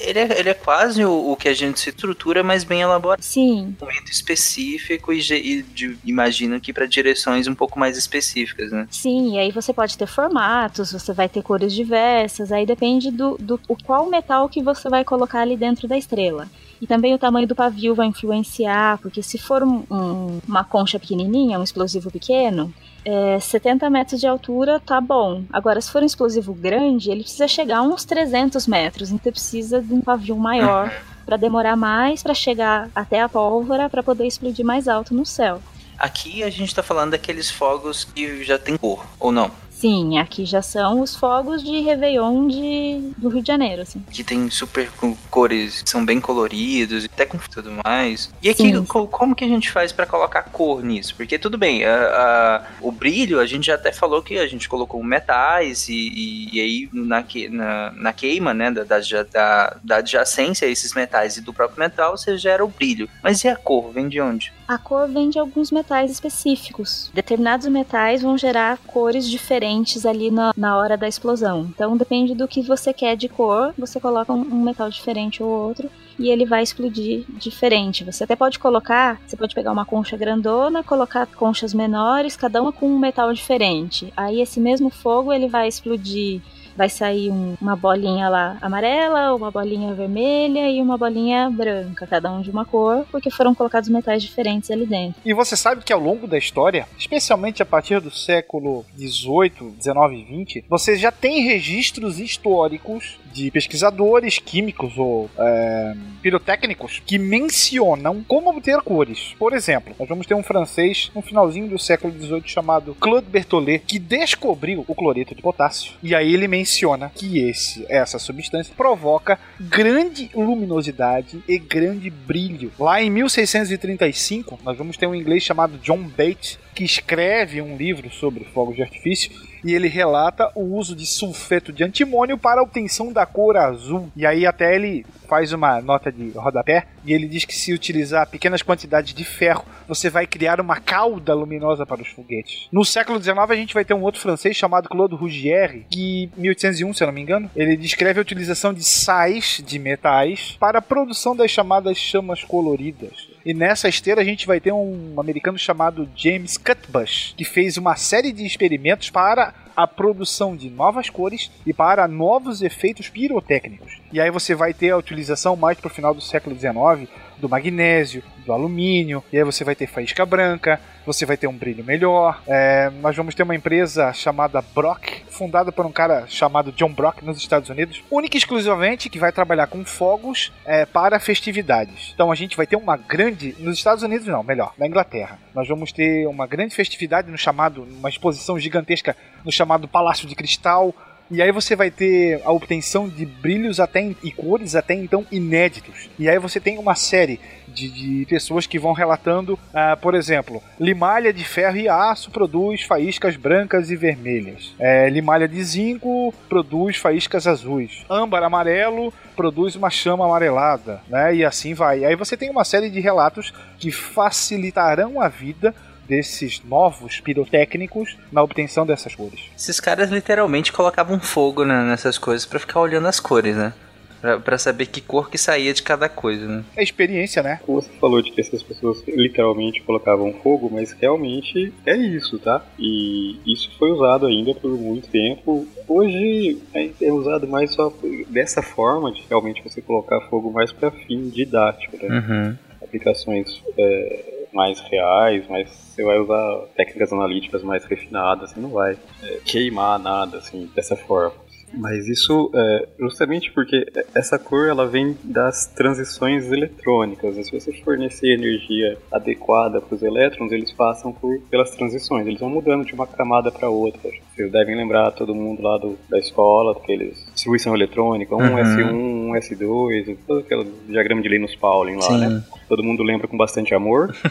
Ele é, ele é quase o, o que a gente se estrutura, mas bem elaborado. Sim, Um momento específico e, e de- imagino que para direções um pouco mais específicas, né? sim. E aí você pode ter formatos, você vai ter cores diversas. Aí depende do, do o qual metal que você vai colocar ali dentro da estrela. E também o tamanho do pavio vai influenciar, porque se for um- um- uma concha pequenininha, um explosivo pequeno, é, 70 metros de altura tá bom. Agora, se for um explosivo grande, ele precisa chegar a uns 300 metros, então precisa de um pavio maior para demorar mais para chegar até a pólvora para poder explodir mais alto no céu. Aqui a gente tá falando daqueles fogos que já tem cor, ou não? Sim, aqui já são os fogos de Réveillon de, do Rio de Janeiro, assim. Que tem super co- cores, são bem coloridos, até com tudo mais. E aqui, Sim. como que a gente faz pra colocar cor nisso? Porque tudo bem, a- a- o brilho, a gente já até falou que a gente colocou metais e, e- e aí na, na, na queima, né, da, da, da, da adjacência a esses metais e do próprio metal, você gera o brilho. Mas e a cor? Vem de onde? A cor vem de alguns metais específicos. Determinados metais vão gerar cores diferentes ali na, na hora da explosão. Então depende do que você quer de cor, você coloca um, um metal diferente ou outro e ele vai explodir diferente. Você até pode colocar, você pode pegar uma concha grandona, colocar conchas menores, cada uma com um metal diferente. Aí esse mesmo fogo ele vai explodir vai sair um- uma bolinha lá amarela, uma bolinha vermelha e uma bolinha branca, cada um de uma cor, porque foram colocados metais diferentes ali dentro. E você sabe que ao longo da história, especialmente a partir do século 18, 19 e 20, você já tem registros históricos de pesquisadores químicos ou é, pirotécnicos que mencionam como obter cores. Por exemplo, nós vamos ter um francês no finalzinho do século 18 chamado Claude Berthollet que descobriu o cloreto de potássio. E aí ele menciona que esse, essa substância provoca grande luminosidade e grande brilho. Lá em 1635, nós vamos ter um inglês chamado John Bates que escreve um livro sobre fogos de artifício e ele relata o uso de sulfeto de antimônio para a obtenção da cor azul. E aí até ele faz uma nota de rodapé e ele diz que se utilizar pequenas quantidades de ferro, você vai criar uma cauda luminosa para os foguetes. No século XIX a gente vai ter um outro francês chamado Claude Rougier, que em 1801, se eu não me engano, ele descreve a utilização de sais de metais para a produção das chamadas chamas coloridas. E nessa esteira a gente vai ter um americano chamado James Cutbush, que fez uma série de experimentos para a produção de novas cores e para novos efeitos pirotécnicos. E aí você vai ter a utilização mais para o final do século XIX do magnésio, do alumínio, e aí você vai ter faísca branca, você vai ter um brilho melhor. É, nós vamos ter uma empresa chamada Brock, fundada por um cara chamado John Brock nos Estados Unidos, única e exclusivamente que vai trabalhar com fogos é, para festividades. Então a gente vai ter uma grande. Nos Estados Unidos, não, melhor, na Inglaterra. Nós vamos ter uma grande festividade no chamado, uma exposição gigantesca no chamado Palácio de Cristal. E aí você vai ter a obtenção de brilhos até e cores até então inéditos. E aí você tem uma série de, de pessoas que vão relatando, ah, por exemplo, limalha de ferro e aço produz faíscas brancas e vermelhas. É, limalha de zinco produz faíscas azuis. Âmbar amarelo produz uma chama amarelada, né? E assim vai. E aí você tem uma série de relatos que facilitarão a vida desses novos pirotécnicos na obtenção dessas cores. Esses caras literalmente colocavam fogo na- nessas coisas pra ficar olhando as cores, né? Pra, pra saber que cor que saía de cada coisa, né? É experiência, né? Você falou de que essas pessoas literalmente colocavam fogo, mas realmente é isso, tá? E isso foi usado ainda por muito tempo. Hoje é usado mais só dessa forma, de realmente você colocar fogo mais para fim didático, né? Uhum. Aplicações é, mais reais, mas você vai usar técnicas analíticas mais refinadas, você não vai é, queimar nada assim dessa forma. Mas isso é justamente porque essa cor ela vem das transições eletrônicas. Se você fornecer energia adequada para os elétrons, eles passam por, pelas transições. Eles vão mudando de uma camada para outra. Vocês devem lembrar todo mundo lá do, da escola, daqueles distribuição eletrônica, um Uhum. S1, um S2, todo aquele diagrama de Linus Pauling lá, Sim. né? Todo mundo lembra com bastante amor.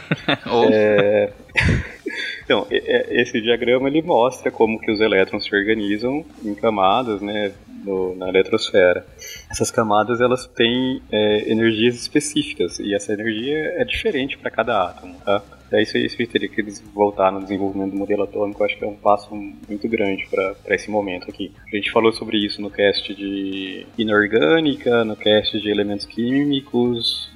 É, Então, e- esse diagrama ele mostra como que os elétrons se organizam em camadas, né, no- na eletrosfera. Essas camadas elas têm é, energias específicas e essa energia é diferente para cada átomo, tá? Daí isso, isso teria que eles voltar no desenvolvimento do modelo atômico, acho que é um passo muito grande para esse momento aqui. A gente falou sobre isso no cast de inorgânica, no cast de elementos químicos,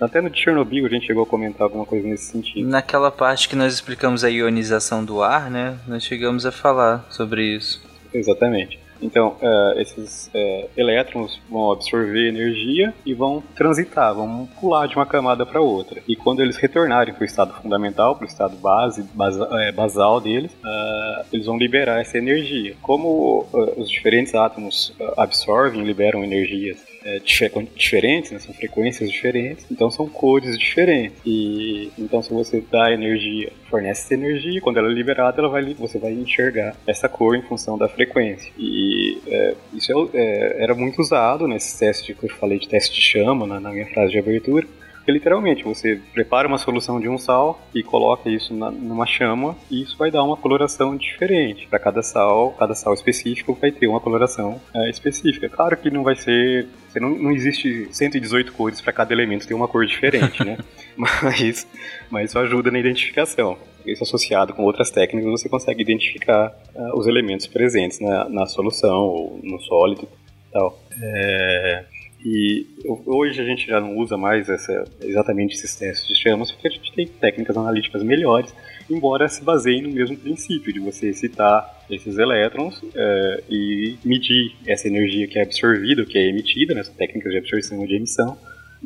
até no de Chernobyl a gente chegou a comentar alguma coisa nesse sentido. Naquela parte que nós explicamos a ionização do ar, né? Nós chegamos a falar sobre isso. Exatamente. Então, eh, esses eh, elétrons vão absorver energia e vão transitar, vão pular de uma camada para outra. E quando eles retornarem para o estado fundamental, para o estado base, basa- eh, basal deles, ah, eles vão liberar essa energia. Como os diferentes átomos absorvem e liberam energias dife- diferentes, né, são frequências diferentes, então são cores diferentes. E então, se você dá energia, fornece essa energia, quando ela é liberada, ela vai, você vai enxergar essa cor em função da frequência. E é, isso é- é, era muito usado nesses testes que eu falei de teste de chama na, na minha frase de abertura. Porque literalmente você prepara uma solução de um sal e coloca isso na- numa chama e isso vai dar uma coloração diferente. Para cada sal, cada sal específico vai ter uma coloração é, específica. Claro que não vai ser. Você não, não existe 118 cores para cada elemento ter uma cor diferente, né? mas, mas isso ajuda na identificação. Isso associado com outras técnicas, você consegue identificar ah, os elementos presentes na, na solução ou no sólido e tal. É, e hoje a gente já não usa mais essa, exatamente esses testes de chamas, porque a gente tem técnicas analíticas melhores, embora se baseiem no mesmo princípio de você excitar esses elétrons é, e medir essa energia que é absorvida, que é emitida nessas técnicas de absorção e de emissão,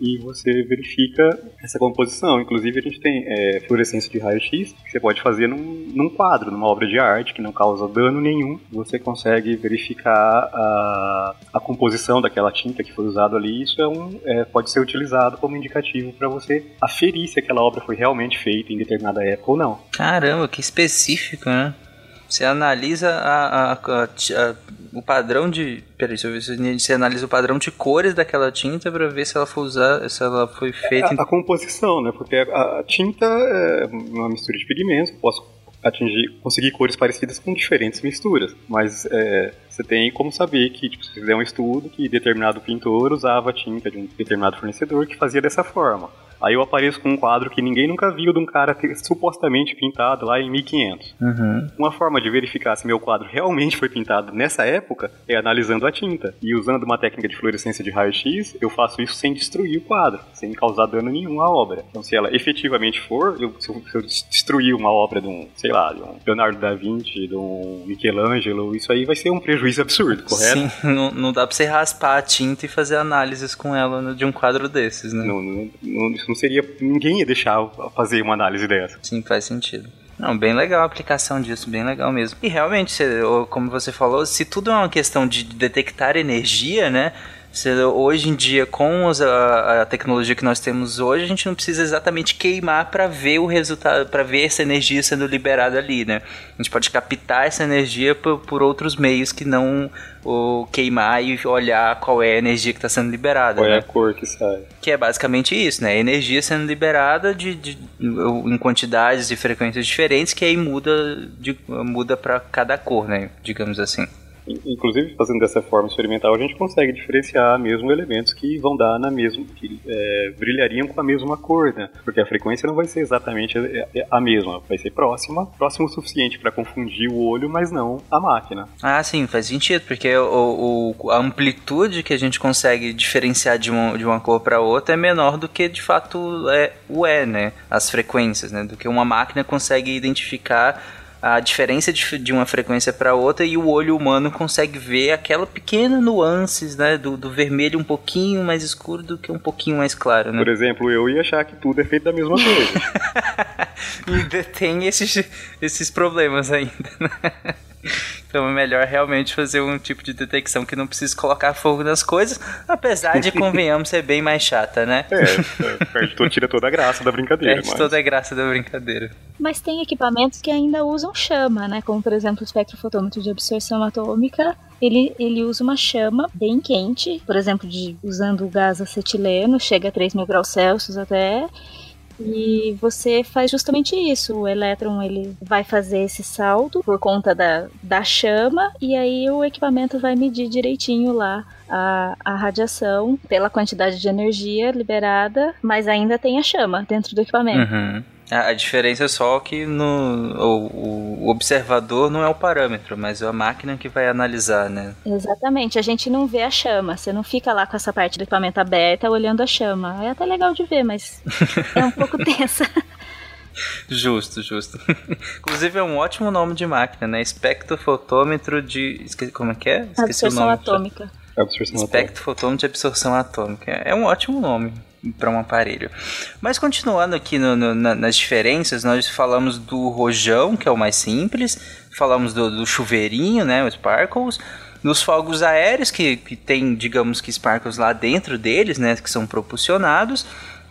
e você verifica essa composição. Inclusive, a gente tem é, fluorescência de raio-x, que você pode fazer num, num quadro, numa obra de arte, que não causa dano nenhum. Você consegue verificar a, a composição daquela tinta que foi usada ali. Isso é um, é, pode ser utilizado como indicativo para você aferir se aquela obra foi realmente feita em determinada época ou não. Caramba, que específico, né? Você analisa a, a- a- o padrão de. Peraí, deixa eu ver se você analisa o padrão de cores daquela tinta pra ver se ela foi usada, se ela foi feita. em- A, composição, né? Porque a, tinta é uma mistura de pigmentos, posso atingir, conseguir cores parecidas com diferentes misturas, mas é, você tem como saber que, tipo, se você fizer um estudo que determinado pintor usava tinta de um determinado fornecedor que fazia dessa forma. Aí eu apareço com um quadro que ninguém nunca viu de um cara que- supostamente pintado lá em 1500. Uhum. Uma forma de verificar se meu quadro realmente foi pintado nessa época é analisando a tinta. E usando uma técnica de fluorescência de raio-x, eu faço isso sem destruir o quadro, sem causar dano nenhum à obra. Então, se ela efetivamente for, eu- se, eu, se eu destruir uma obra de um, sei lá, de um Leonardo da Vinci, de um Michelangelo, isso aí vai ser um prejuízo absurdo, correto? Sim, não, não dá pra você raspar a tinta e fazer análises com ela de um quadro desses, né? Não, não, não- não seria. Ninguém ia deixar fazer uma análise dessa. Sim, faz sentido. Não, bem legal a aplicação disso, bem legal mesmo. E realmente, como você falou, se tudo é uma questão de detectar energia, né? Você- hoje em dia, com os- a, a tecnologia que nós temos hoje, a gente não precisa exatamente queimar para ver o resultado, para ver essa energia sendo liberada ali, né? A gente pode captar essa energia por, por outros meios que não o queimar e olhar qual é a energia que está sendo liberada, Qual é né? a cor que sai? Que é basicamente isso, né? Energia sendo liberada de, de- em quantidades e frequências diferentes, que aí muda, de, muda para cada cor, né? Digamos assim. In- Inclusive, fazendo dessa forma experimental, a gente consegue diferenciar mesmo elementos que vão dar na mesma, que é, brilhariam com a mesma cor, né? Porque a frequência não vai ser exatamente a, a mesma, vai ser próxima, próximo o suficiente para confundir o olho, mas não a máquina. Ah, sim, faz sentido, porque o, o- a amplitude que a gente consegue diferenciar de uma, de uma cor para outra é menor do que de fato é, o é, né? As frequências, né? Do que uma máquina consegue identificar a diferença de, de uma frequência para outra e o olho humano consegue ver aquela pequena nuances, né? Do, do vermelho um pouquinho mais escuro do que um pouquinho mais claro, né? Por exemplo, eu ia achar que tudo é feito da mesma coisa. ainda tem esses, esses problemas ainda, né? Então é melhor realmente fazer um tipo de detecção que não precisa colocar fogo nas coisas, apesar de, convenhamos, ser bem mais chata, né? é, é, perde, to- tira toda a graça da brincadeira. Perde mas- toda a graça da brincadeira. Mas tem equipamentos que ainda usam chama, né? Como por exemplo o espectrofotômetro de absorção atômica. Ele, ele usa uma chama bem quente, por exemplo, de, usando o gás acetileno, chega a 3 mil graus Celsius até. E você faz justamente isso. O elétron ele vai fazer esse salto por conta da, da chama, e aí o equipamento vai medir direitinho lá a, a radiação pela quantidade de energia liberada, mas ainda tem a chama dentro do equipamento. Uhum. A, a diferença é só que no, o, o observador não é o parâmetro, mas é a máquina que vai analisar, né? Exatamente, a gente não vê a chama, você não fica lá com essa parte do equipamento aberta olhando a chama. É até legal de ver, mas é um pouco tensa. Justo, justo. Inclusive é um ótimo nome de máquina, né? Espectrofotômetro de. Esqueci, como é que é? Esqueci Absorção o nome. atômica. Absorção atômica. Espectrofotômetro de absorção atômica. É um ótimo nome para um aparelho. Mas continuando aqui no- no- na- nas diferenças, nós falamos do rojão, que é o mais simples, falamos do, do chuveirinho, né, os sparkles, dos fogos aéreos, que, que tem, digamos que sparkles lá dentro deles, né, que são propulsionados,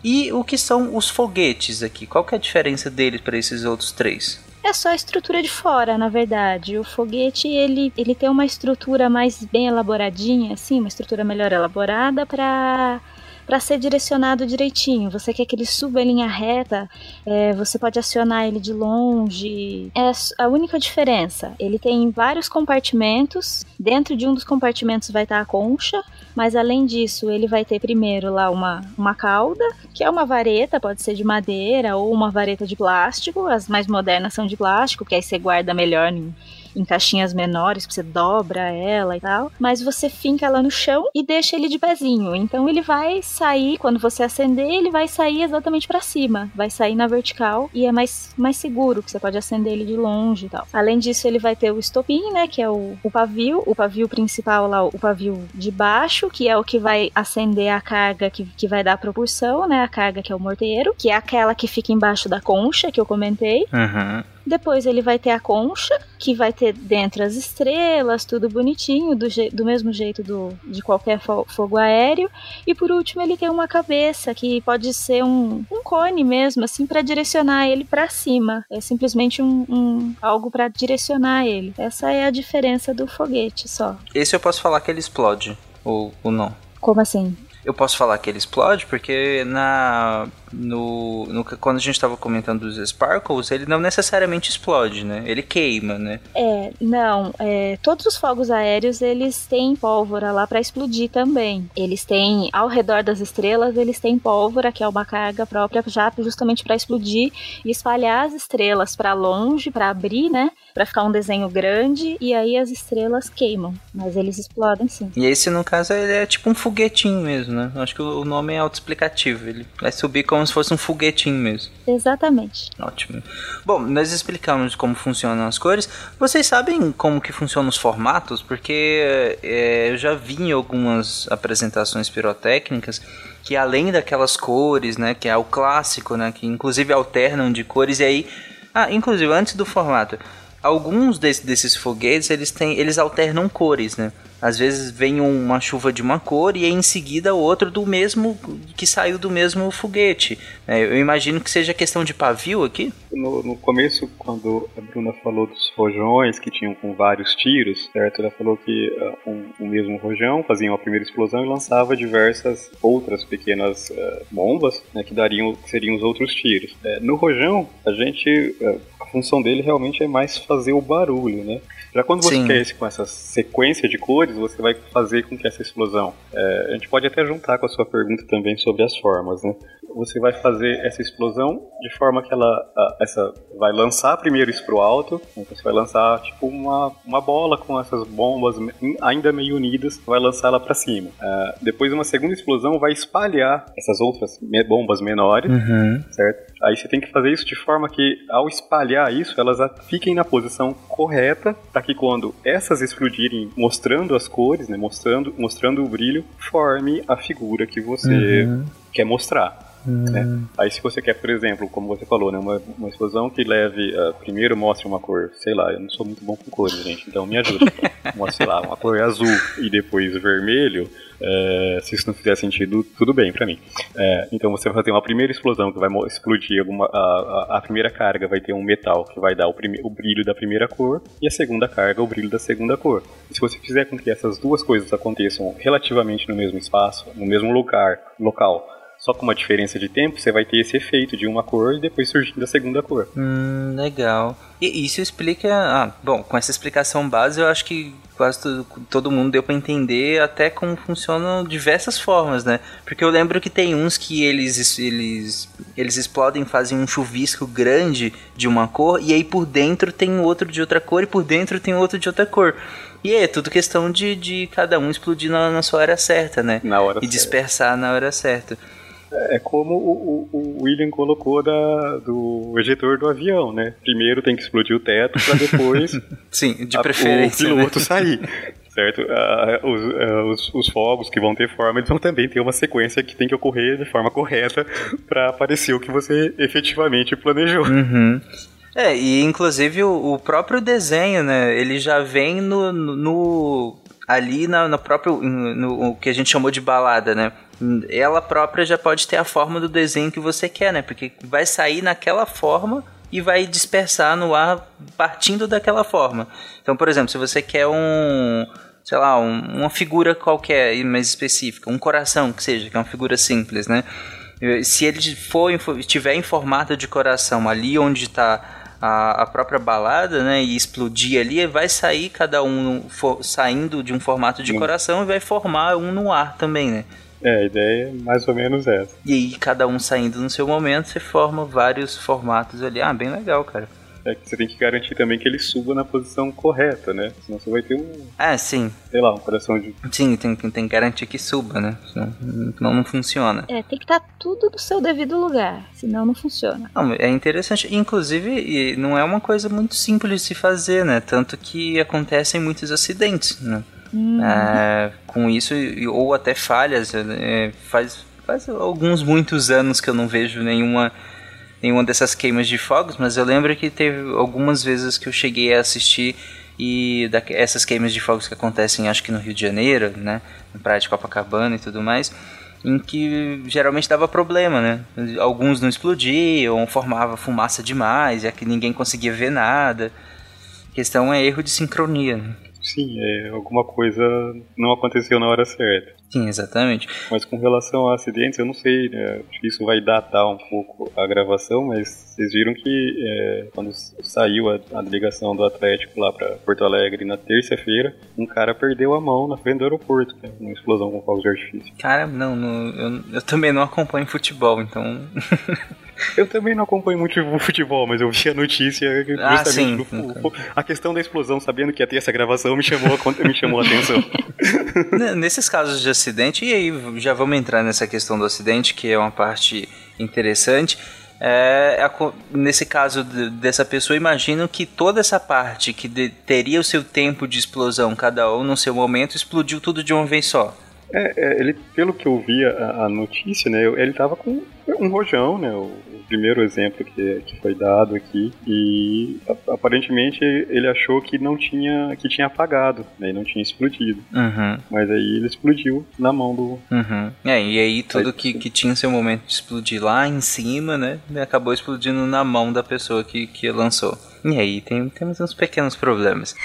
e o que são os foguetes aqui. Qual que é a diferença deles para esses outros três? É só a estrutura de fora, na verdade. O foguete, ele, ele tem uma estrutura mais bem elaboradinha, assim, uma estrutura melhor elaborada para para ser direcionado direitinho. Você quer que ele suba em linha reta, é, você pode acionar ele de longe. É a única diferença. Ele tem vários compartimentos. Dentro de um dos compartimentos vai estar a concha, mas além disso, ele vai ter primeiro lá uma, uma cauda, que é uma vareta, pode ser de madeira ou uma vareta de plástico. As mais modernas são de plástico, que aí você guarda melhor em, em caixinhas menores, você dobra ela e tal. Mas você finca ela no chão e deixa ele de pezinho. Então ele vai sair, quando você acender, ele vai sair exatamente para cima. Vai sair na vertical e é mais, mais seguro, que você pode acender ele de longe e tal. Além disso, ele vai ter o estopim, né, que é o, o pavio. O pavio principal lá, o pavio de baixo, que é o que vai acender a carga que, que vai dar propulsão, né, a carga que é o morteiro, que é aquela que fica embaixo da concha, que eu comentei. Uhum. Depois ele vai ter a concha, que vai ter dentro as estrelas, tudo bonitinho, do, do mesmo jeito do, de qualquer fo- fogo aéreo. E por último ele tem uma cabeça, que pode ser um, um cone mesmo, assim, para direcionar ele para cima. É simplesmente um, um- algo para direcionar ele. Essa é a diferença do foguete só. Esse eu posso falar que ele explode, ou, ou não. Como assim? Eu posso falar que ele explode porque na no, no quando a gente estava comentando dos sparkles, ele não necessariamente explode, né? Ele queima, né? É, não, é, todos os fogos aéreos eles têm pólvora lá para explodir também. Eles têm ao redor das estrelas, eles têm pólvora, que é uma carga própria já justamente para explodir e espalhar as estrelas para longe, para abrir, né? Para ficar um desenho grande e aí as estrelas queimam, mas eles explodem sim. E esse, no caso, ele é tipo um foguetinho mesmo, né? Acho que o o nome é autoexplicativo. Ele vai subir como se fosse um foguetinho mesmo. Exatamente. Ótimo. Bom, nós explicamos como funcionam as cores. Vocês sabem como que funcionam os formatos? Porque é, eu já vi em algumas apresentações pirotécnicas que além daquelas cores, né, que é o clássico, né, que inclusive alternam de cores e aí, ah, inclusive antes do formato, alguns desse- desses foguetes eles têm, eles alternam cores, né? Às vezes vem uma chuva de uma cor e em seguida outro do mesmo que saiu do mesmo foguete. É, eu imagino que seja questão de pavio aqui. No, no começo, quando a Bruna falou dos rojões que tinham com vários tiros, certo? Ela falou que uh, um, um, mesmo rojão fazia uma primeira explosão e lançava diversas outras pequenas uh, bombas, né, que dariam que seriam os outros tiros. Uh, no rojão, a gente a função dele realmente é mais fazer o barulho, né? Já quando você Sim. quer esse com essa sequência de cores, você vai fazer com que essa explosão. É, a gente pode até juntar com a sua pergunta também sobre as formas, né? Você vai fazer essa explosão de forma que ela a, essa vai lançar primeiro isso pro alto, então você vai lançar tipo uma, uma bola com essas bombas ainda meio unidas, vai lançar ela para cima. É, depois uma segunda explosão vai espalhar essas outras bombas menores, Uhum. certo? Aí você tem que fazer isso de forma que, ao espalhar isso, elas fiquem na posição correta, para que quando essas explodirem, mostrando as cores, né, mostrando, mostrando o brilho, forme a figura que você Uhum. quer mostrar. Né? Aí se você quer, por exemplo, como você falou, né, uma, uma explosão que leve, ah, primeiro mostre uma cor, sei lá, eu não sou muito bom com cores, gente, então me ajuda. Mostre, sei lá, uma cor azul e depois vermelho, é, se isso não fizer sentido, tudo bem pra mim. É, então você vai ter uma primeira explosão que vai explodir alguma, a, a- a primeira carga vai ter um metal que vai dar o, prime- o brilho da primeira cor e a segunda carga o brilho da segunda cor. E se você fizer com que essas duas coisas aconteçam relativamente no mesmo espaço, no mesmo lugar, local, só com uma diferença de tempo, você vai ter esse efeito de uma cor e depois surgindo a segunda cor. Hum, legal. E isso explica. Ah, bom, com essa explicação base, eu acho que quase todo, todo mundo deu pra entender até como funcionam diversas formas, né? Porque eu lembro que tem uns que eles, eles, eles explodem, fazem um chuvisco grande de uma cor, e aí por dentro tem outro de outra cor, e por dentro tem outro de outra cor. E é tudo questão de, de cada um explodir na, na sua hora certa, né? Na hora E certa. dispersar na hora certa. É como o, o- o William colocou da, do ejetor do avião, né? Primeiro tem que explodir o teto para depois Sim, de a- preferência. o né? piloto sair. Certo? Ah, os, ah, os- os fogos que vão ter forma, eles vão também ter uma sequência que tem que ocorrer de forma correta para aparecer o que você efetivamente planejou. Uhum. É, e inclusive o, o próprio desenho, né? Ele já vem no. no- no- ali na, no próprio. No, o que a gente chamou de balada, né? Ela própria já pode ter a forma do desenho que você quer, né? Porque vai sair naquela forma e vai dispersar no ar partindo daquela forma. Então, por exemplo, se você quer um. Sei lá, um- uma figura qualquer mais específica, um coração que seja, que é uma figura simples, né? Se ele for, estiver em formato de coração ali onde está a, a própria balada, né, e explodir ali, vai sair cada um fo- saindo de um formato de Hum. coração e vai formar um no ar também, né? É, a ideia é mais ou menos essa. E aí cada um saindo no seu momento, você forma vários formatos ali. Ah, bem legal, cara. É que você tem que garantir também que ele suba na posição correta, né? Senão você vai ter um, Ah, sim. sei lá, um coração de. Sim, tem, tem que garantir que suba, né? Senão não, não funciona. É, tem que estar tudo no seu devido lugar, senão não funciona. Não, é interessante. Inclusive, e não é uma coisa muito simples de se fazer, né? Tanto que acontecem muitos acidentes, né? Hum, É, com isso, ou até falhas. é, faz, faz alguns muitos anos que eu não vejo nenhuma, nenhuma dessas queimas de fogos, mas eu lembro que teve algumas vezes que eu cheguei a assistir e da, essas queimas de fogos que acontecem, acho que no Rio de Janeiro, né, na praia de Copacabana e tudo mais, em que geralmente dava problema, né? Alguns não explodiam, formava fumaça demais, e aqui ninguém conseguia ver nada. A questão é erro de sincronia, né? Sim, é, alguma coisa não aconteceu na hora certa. Sim, exatamente. Mas com relação a acidentes, eu não sei, né, acho que isso vai datar um pouco a gravação, mas vocês viram que é, quando saiu a, a delegação do Atlético lá para Porto Alegre na terça-feira, um cara perdeu a mão na frente do aeroporto, né, numa explosão com fogos de artifício. Cara, não, não- eu, eu também não acompanho futebol, então. Eu também não acompanho muito futebol, mas eu vi a notícia Ah, justamente sim. no- a questão da explosão, sabendo que ia ter essa gravação, me chamou a, me chamou a atenção. Nesses casos de acidente, e aí já vamos entrar nessa questão do acidente, que é uma parte interessante. É, a co- nesse caso de- dessa pessoa, imagino que toda essa parte que de- teria o seu tempo de explosão, cada um no seu momento, explodiu tudo de uma vez só. É, é, ele, pelo que eu vi a, a notícia, né, ele tava com um rojão, né, o, primeiro exemplo que, que foi dado aqui e aparentemente ele achou que não tinha que tinha apagado, né, e não tinha explodido. Uhum, Mas aí ele explodiu na mão do. uhum. É, e aí tudo que, que tinha seu momento de explodir lá em cima, né? Acabou explodindo na mão da pessoa que, que lançou. E aí tem, temos uns pequenos problemas.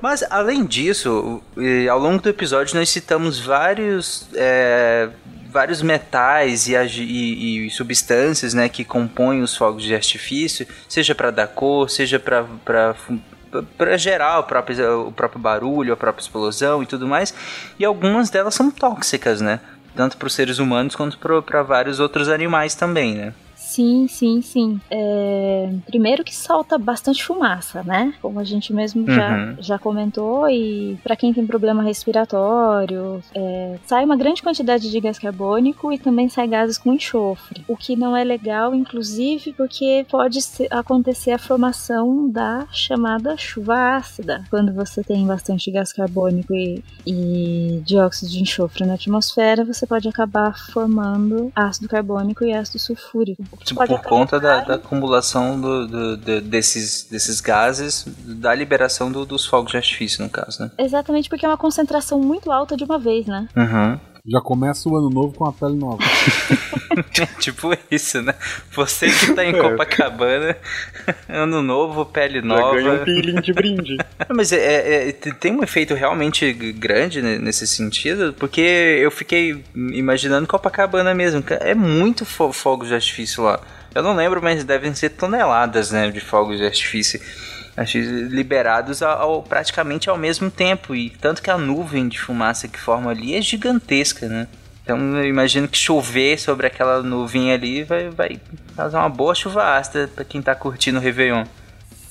Mas além disso, ao longo do episódio nós citamos vários é, vários metais e, e- e substâncias, né, que compõem os fogos de artifício, seja para dar cor, seja para para gerar o próprio, o próprio barulho, a própria explosão e tudo mais. E algumas delas são tóxicas, né? Tanto para os seres humanos quanto para vários outros animais também, né? Sim, sim, sim. É, Primeiro que solta bastante fumaça, né? Como a gente mesmo já, Uhum. já comentou, e para quem tem problema respiratório, é, sai uma grande quantidade de gás carbônico e também sai gases com enxofre. O que não é legal, inclusive, porque pode acontecer a formação da chamada chuva ácida. Quando você tem bastante gás carbônico e, e dióxido de enxofre na atmosfera, você pode acabar formando ácido carbônico e ácido sulfúrico. Tipo, por conta da, da acumulação do, do- do- desses, desses gases, da liberação do- dos fogos de artifício, no caso, né? Exatamente porque é uma concentração muito alta de uma vez, né? Uhum. Já começa o ano novo com a pele nova. tipo isso, né? Você que tá em É. Copacabana, ano novo, pele Já nova. ganhou um peeling de brinde. Mas é, é- é- tem um efeito realmente grande ne- nesse sentido, porque eu fiquei imaginando Copacabana mesmo. É muito fo fogos de artifício lá. Eu não lembro, mas devem ser toneladas né, de fogos de artifício. Liberados ao, praticamente ao mesmo tempo. E tanto que a nuvem de fumaça que forma ali é gigantesca, né? Então eu imagino que chover sobre aquela nuvem ali vai, vai fazer uma boa chuva ácida pra quem tá curtindo o Réveillon.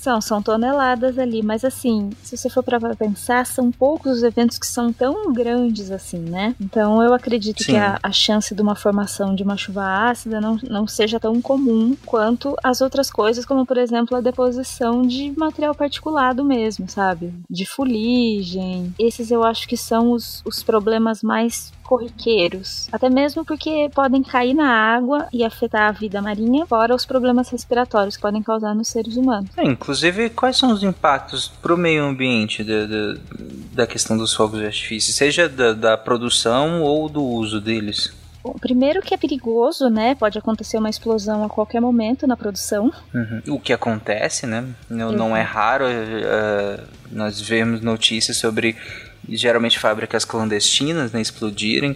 São, são toneladas ali, mas assim, se você for para pensar, são poucos os eventos que são tão grandes assim, né? Então eu acredito Sim. que a, a chance de uma formação de uma chuva ácida não, não seja tão comum quanto as outras coisas, como por exemplo a deposição de material particulado mesmo, sabe? De fuligem. Esses eu acho que são os, os problemas mais corriqueiros. Até mesmo porque podem cair na água e afetar a vida marinha, fora os problemas respiratórios que podem causar nos seres humanos. É, inclusive, quais são os impactos para o meio ambiente da, da, da questão dos fogos de artifício, seja da, da produção ou do uso deles? Bom, primeiro que é perigoso, né? Pode acontecer uma explosão a qualquer momento na produção. Uhum. O que acontece, né? Não, não é raro eh, nós vemos notícias sobre geralmente fábricas clandestinas né, explodirem.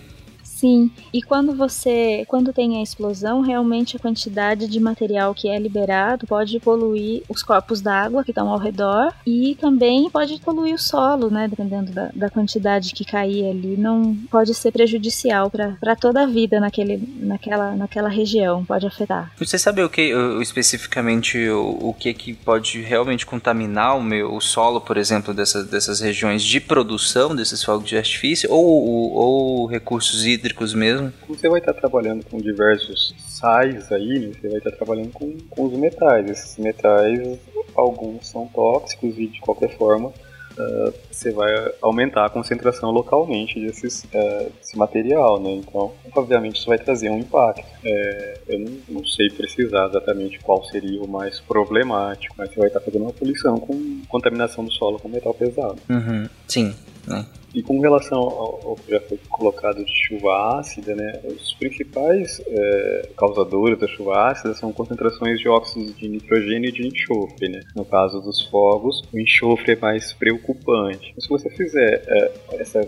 Sim, e quando você, quando tem a explosão, realmente a quantidade de material que é liberado pode poluir os corpos d'água que estão ao redor e também pode poluir o solo, né? Dependendo da, da quantidade que cair ali, não pode ser prejudicial para toda a vida naquele, naquela, naquela região, pode afetar. Você sabe o que especificamente o, o que que pode realmente contaminar o meu o solo, por exemplo, dessas, dessas regiões de produção desses fogos de artifício ou, ou, ou recursos hídricos mesmo? Como você vai estar trabalhando com diversos sais aí, né, você vai estar trabalhando com, com os metais. Esses metais, alguns são tóxicos e de qualquer forma ah, você vai aumentar a concentração localmente desses, ah, desse material, né? Então, obviamente isso vai trazer um impacto. É, eu não, não sei precisar exatamente qual seria o mais problemático, mas você vai estar fazendo uma poluição com contaminação do solo com metal pesado. Uhum. Sim. Né? E com relação ao, que já foi colocado de chuva ácida, né, os principais é, causadores da chuva ácida são concentrações de óxidos de nitrogênio e de enxofre. Né? No caso dos fogos, o enxofre é mais preocupante. Se você fizer é, essa,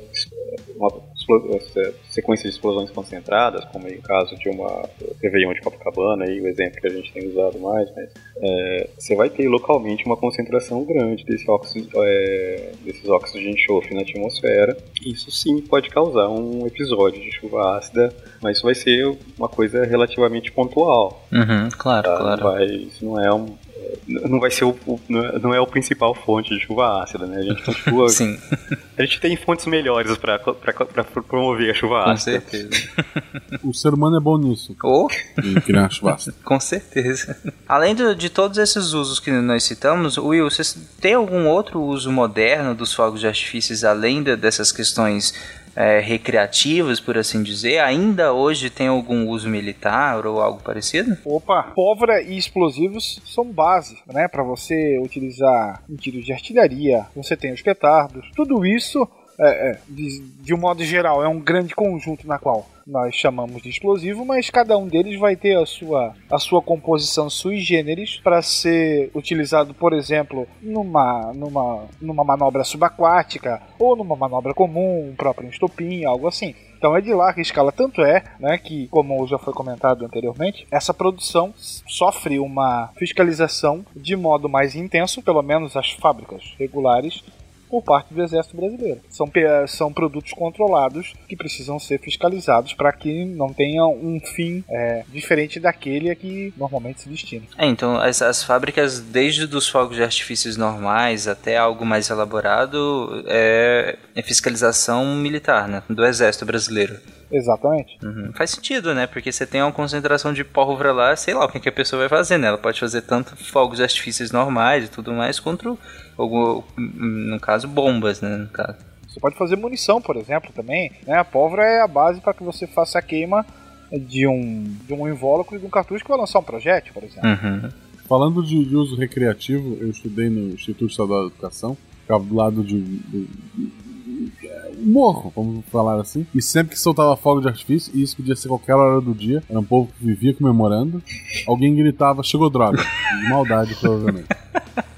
uma, essa sequência de explosões concentradas, como o caso de uma Réveillon de Copacabana, aí, o exemplo que a gente tem usado mais, mas, é, você vai ter localmente uma concentração grande desse óxido, é, desses óxidos de enxofre na atmosfera. Isso sim pode causar um episódio de chuva ácida, mas isso vai ser uma coisa relativamente pontual. Uhum, claro, tá? claro. Vai, isso não é um não vai ser o, o- não é- não é o principal fonte de chuva ácida, né? A gente continua, Sim, a gente tem fontes melhores para promover a chuva com ácida. certeza. O ser humano é bom nisso. Ou Em criar chuvasco. Com certeza. Além do- de todos esses usos que nós citamos, Will, você tem algum outro uso moderno dos fogos de artifícios além da- dessas questões é, recreativos, por assim dizer, ainda hoje tem algum uso militar ou algo parecido? Opa, pólvora e explosivos são base, né, para você utilizar em tiros de artilharia. Você tem os petardos. Tudo isso é, é, de, de um modo geral, é um grande conjunto na qual nós chamamos de explosivo, mas cada um deles vai ter a sua, a sua composição sui generis para ser utilizado, por exemplo, numa, numa, numa manobra subaquática ou numa manobra comum, um próprio estopim, algo assim. Então é de lá que escala tanto é, né, que como já foi comentado anteriormente, essa produção sofre uma fiscalização de modo mais intenso, pelo menos as fábricas regulares por parte do Exército Brasileiro. São, são produtos controlados que precisam ser fiscalizados para que não tenha um fim é, diferente daquele a que normalmente se destina. É, então as, as fábricas, desde dos fogos de artifícios normais até algo mais elaborado, é, é fiscalização militar, né? Do Exército Brasileiro. Exatamente. Uhum. Faz sentido, né? Porque você tem uma concentração de pólvora lá, sei lá o que, que a pessoa vai fazer, né? Ela pode fazer tanto fogos de artifícios normais e tudo mais, quanto, algum, no caso, bombas, né? No caso. Você pode fazer munição, por exemplo, também. Né? A pólvora é a base para que você faça a queima de um, de um invólucro e de um cartucho que vai lançar um projétil, por exemplo. Uhum. Falando de, de uso recreativo, eu estudei no Instituto Estadual de Educação, ficava do lado de, de- de- morro, vamos falar assim. E sempre que soltava fogo de artifício, e isso podia ser qualquer hora do dia, era um povo que vivia comemorando, alguém gritava, chegou droga. De maldade, provavelmente.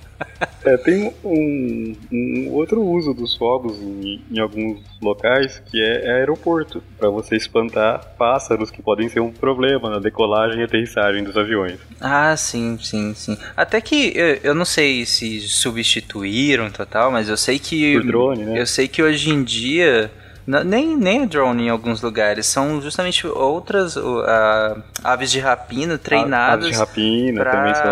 É, tem um, um outro uso dos fogos em, em alguns locais que é, é aeroporto, para você espantar pássaros que podem ser um problema na decolagem e aterrissagem dos aviões. Ah, sim, sim, sim. Até que eu, eu não sei se substituíram total, mas eu sei que. Por drone, né? Eu sei que hoje em dia. Nem, nem é drone em alguns lugares, são justamente outras a- aves de rapina treinadas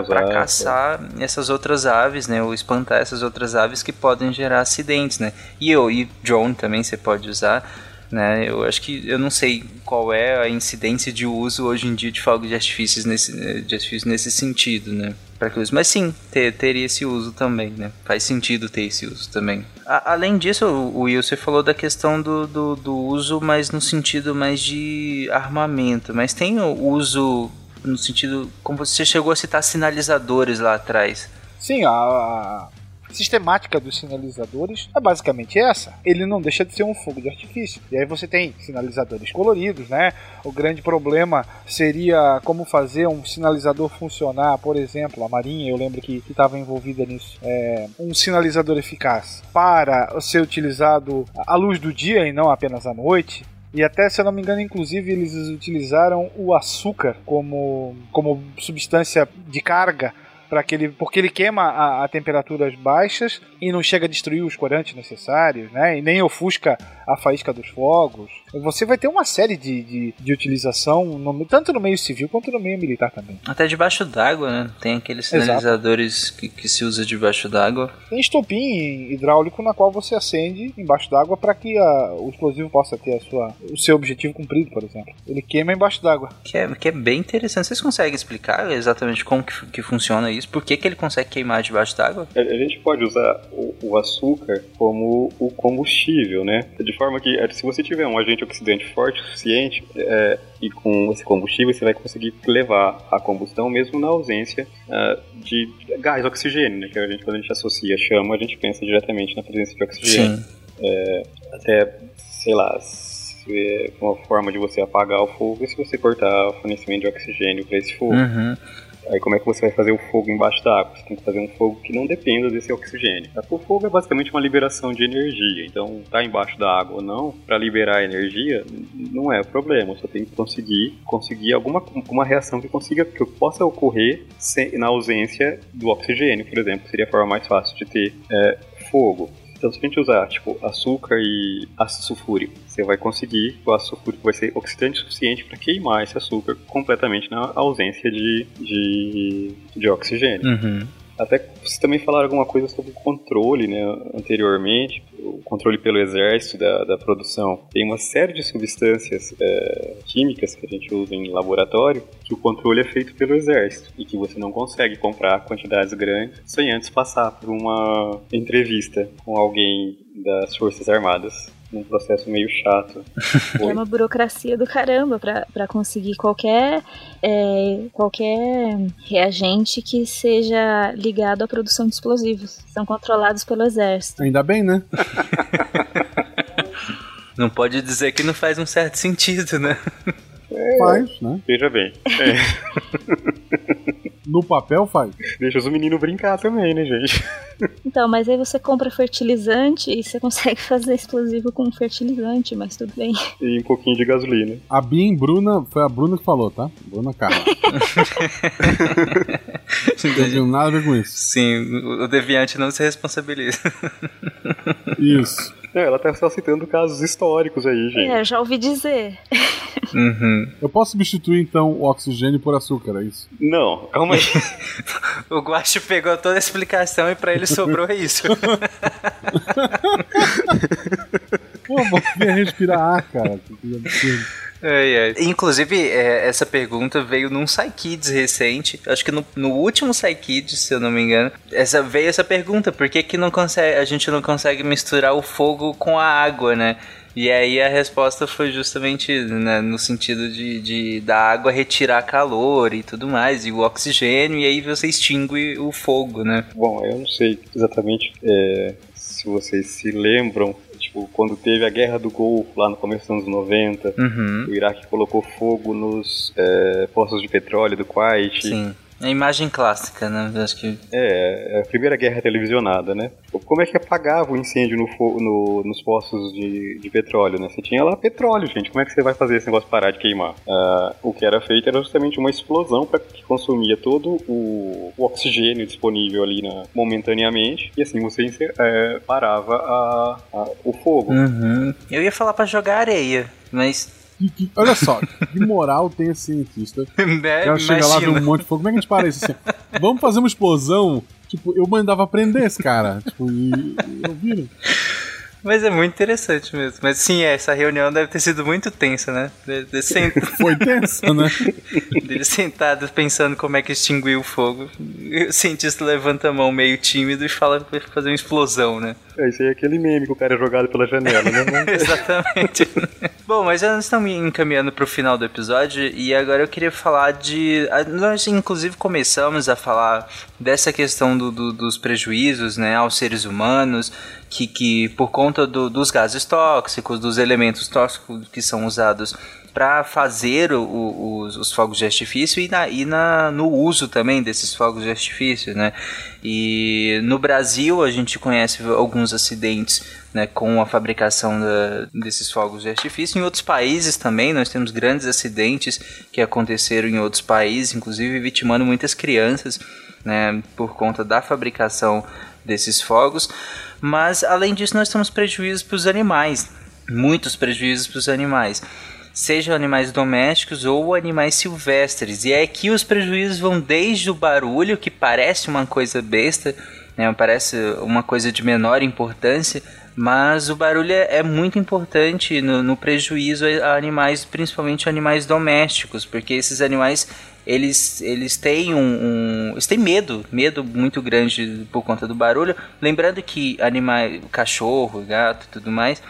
para caçar essas outras aves, né? Ou espantar essas outras aves que podem gerar acidentes, né? E, eu, e drone também você pode usar, né? Eu acho que eu não sei qual é a incidência de uso hoje em dia de fogos de artifícios nesse, de nesse sentido, né? Uso. Mas sim, ter, teria esse uso também, né? Faz sentido ter esse uso também. A- além disso, o Will, você falou da questão do, do, do uso, mas no sentido mais de armamento. Mas tem o uso no sentido. Como você chegou a citar sinalizadores lá atrás. Sim, a sistemática dos sinalizadores é basicamente essa. Ele não deixa de ser um fogo de artifício. E aí você tem sinalizadores coloridos, né? O grande problema seria como fazer um sinalizador funcionar, por exemplo, a Marinha, eu lembro que estava envolvida nisso. É, um sinalizador eficaz para ser utilizado à luz do dia e não apenas à noite. E até, se eu não me engano, inclusive eles utilizaram o açúcar como, como substância de carga para porque ele queima a, a temperaturas baixas e não chega a destruir os corantes necessários, né? E nem ofusca a faísca dos fogos. Você vai ter uma série de, de, de utilização, no- tanto no meio civil quanto no meio militar também. Até debaixo d'água, né? Tem aqueles sinalizadores que, que se usa debaixo d'água. Tem estopim hidráulico na qual você acende embaixo d'água para que a- o explosivo possa ter a sua, o seu objetivo cumprido, por exemplo. Ele queima embaixo d'água. Que é, que é bem interessante. Vocês conseguem explicar exatamente como que, que funciona isso? Por que, que ele consegue queimar debaixo d'água? A a gente pode usar o, o açúcar como o combustível, né? De forma que, eh, se você tiver um agente oxidante forte o suficiente é, e com esse combustível, você vai conseguir levar a combustão mesmo na ausência ah, de gás oxigênio, né? Que a gente, quando a gente associa chama, a gente pensa diretamente na presença de oxigênio. Sim. É, até, sei lá, é uma forma de você apagar o fogo é se você cortar o fornecimento de oxigênio para esse fogo. Uhum. Aí como é que você vai fazer o fogo embaixo d'água? Você tem que fazer um fogo que não dependa desse oxigênio. O fogo é basicamente uma liberação de energia. Então, tá embaixo da água ou não, para liberar energia, não é problema. Só tem que conseguir conseguir alguma uma reação que consiga que possa ocorrer sem- na ausência do oxigênio, por exemplo. Seria a forma mais fácil de ter é, fogo. Então, se a gente usar, tipo, açúcar e ácido sulfúrico, você vai conseguir, o ácido sulfúrico vai ser oxidante suficiente para queimar esse açúcar completamente na ausência de, de, de oxigênio. Uhum. Até vocês também falaram alguma coisa sobre o controle, né, anteriormente, o controle pelo exército da, da produção. Tem uma série de substâncias é, químicas que a gente usa em laboratório que o controle é feito pelo exército e que você não consegue comprar quantidades grandes sem antes passar por uma entrevista com alguém das Forças Armadas num processo meio chato. É uma burocracia do caramba pra, pra conseguir qualquer, é, qualquer reagente que seja ligado à produção de explosivos. São controlados pelo exército. Ainda bem, né? Não pode dizer que não faz um certo sentido, né? Faz, né? Veja bem. É, No papel faz. deixa os meninos brincar também, né, gente? Então, mas aí você compra fertilizante e você consegue fazer explosivo com fertilizante, mas tudo bem. E um pouquinho de gasolina. A Bim Bruna, foi a Bruna que falou, tá? Bruna Carla. Não tem nada a ver com isso. Sim, o deviante não se responsabiliza. Isso. É, ela tá só citando casos históricos aí, gente. É, já ouvi dizer. Uhum. Eu posso substituir então o oxigênio por açúcar, é isso? Não, calma aí. O Guacho pegou toda a explicação e pra ele sobrou isso. Pô, vou respirar ar, cara. Que absurdo. Ai, ai. Inclusive, é, essa pergunta veio num Psykids recente. Acho que no, no último Psykids, se eu não me engano, essa, veio essa pergunta: por que, que não consegue, a gente não consegue misturar o fogo com a água, né? E aí a resposta foi justamente né, no sentido de, de da água retirar calor e tudo mais, e o oxigênio, e aí você extingue o fogo, né? Bom, eu não sei exatamente é, se vocês se lembram, tipo, quando teve a Guerra do Golfo, lá no começo dos anos 90, Uhum. o Iraque colocou fogo nos é, poços de petróleo do Kuwait. Sim. A imagem clássica, né? Acho que. É, é a primeira guerra televisionada, né? Como é que apagava o incêndio no no- nos poços de, de petróleo, né? Você tinha lá petróleo, gente. Como é que você vai fazer esse negócio parar de queimar? Ah, o que era feito era justamente uma explosão para que consumia todo o, o oxigênio disponível ali na- momentaneamente e assim você é, parava a- a- o fogo. Uhum. Eu ia falar pra jogar areia, mas. Que- que- olha só, que moral tem esse cientista? Né? Ela chega lá, vê um monte de fogo. Como é que a gente para isso assim? Vamos fazer uma explosão? Tipo, eu mandava prender esse cara. Tipo, e, e ouviram? Mas é muito interessante mesmo. Mas sim, essa reunião deve ter sido muito tensa, né? De, de sent... Foi tensa, né? Dele sentado pensando como é que extinguiu o fogo. E o cientista levanta a mão meio tímido e fala pra fazer uma explosão, né? É, isso aí é aquele meme que o cara é jogado pela janela, né? Exatamente. Bom, mas já estamos encaminhando para o final do episódio e agora eu queria falar de. Nós, inclusive, começamos a falar dessa questão do- do- dos prejuízos né, aos seres humanos, que, que por conta do- dos gases tóxicos, dos elementos tóxicos que são usados para fazer o- o- os, os fogos de artifício e, na, e na, no uso também desses fogos de artifício, né? E no Brasil a gente conhece alguns acidentes né, com a fabricação da- desses fogos de artifício. Em outros países também nós temos grandes acidentes que aconteceram em outros países, inclusive vitimando muitas crianças né, por conta da fabricação desses fogos. Mas além disso nós temos prejuízos para os animais, muitos prejuízos para os animais. Sejam animais domésticos ou animais silvestres. E é que os prejuízos vão desde o barulho, que parece uma coisa besta, né, parece uma coisa de menor importância, mas o barulho é, é muito importante no, no prejuízo a animais, principalmente animais domésticos, porque esses animais eles, eles têm um, um- eles têm medo, medo muito grande por conta do barulho. Lembrando que animais, cachorro, gato, tudo mais,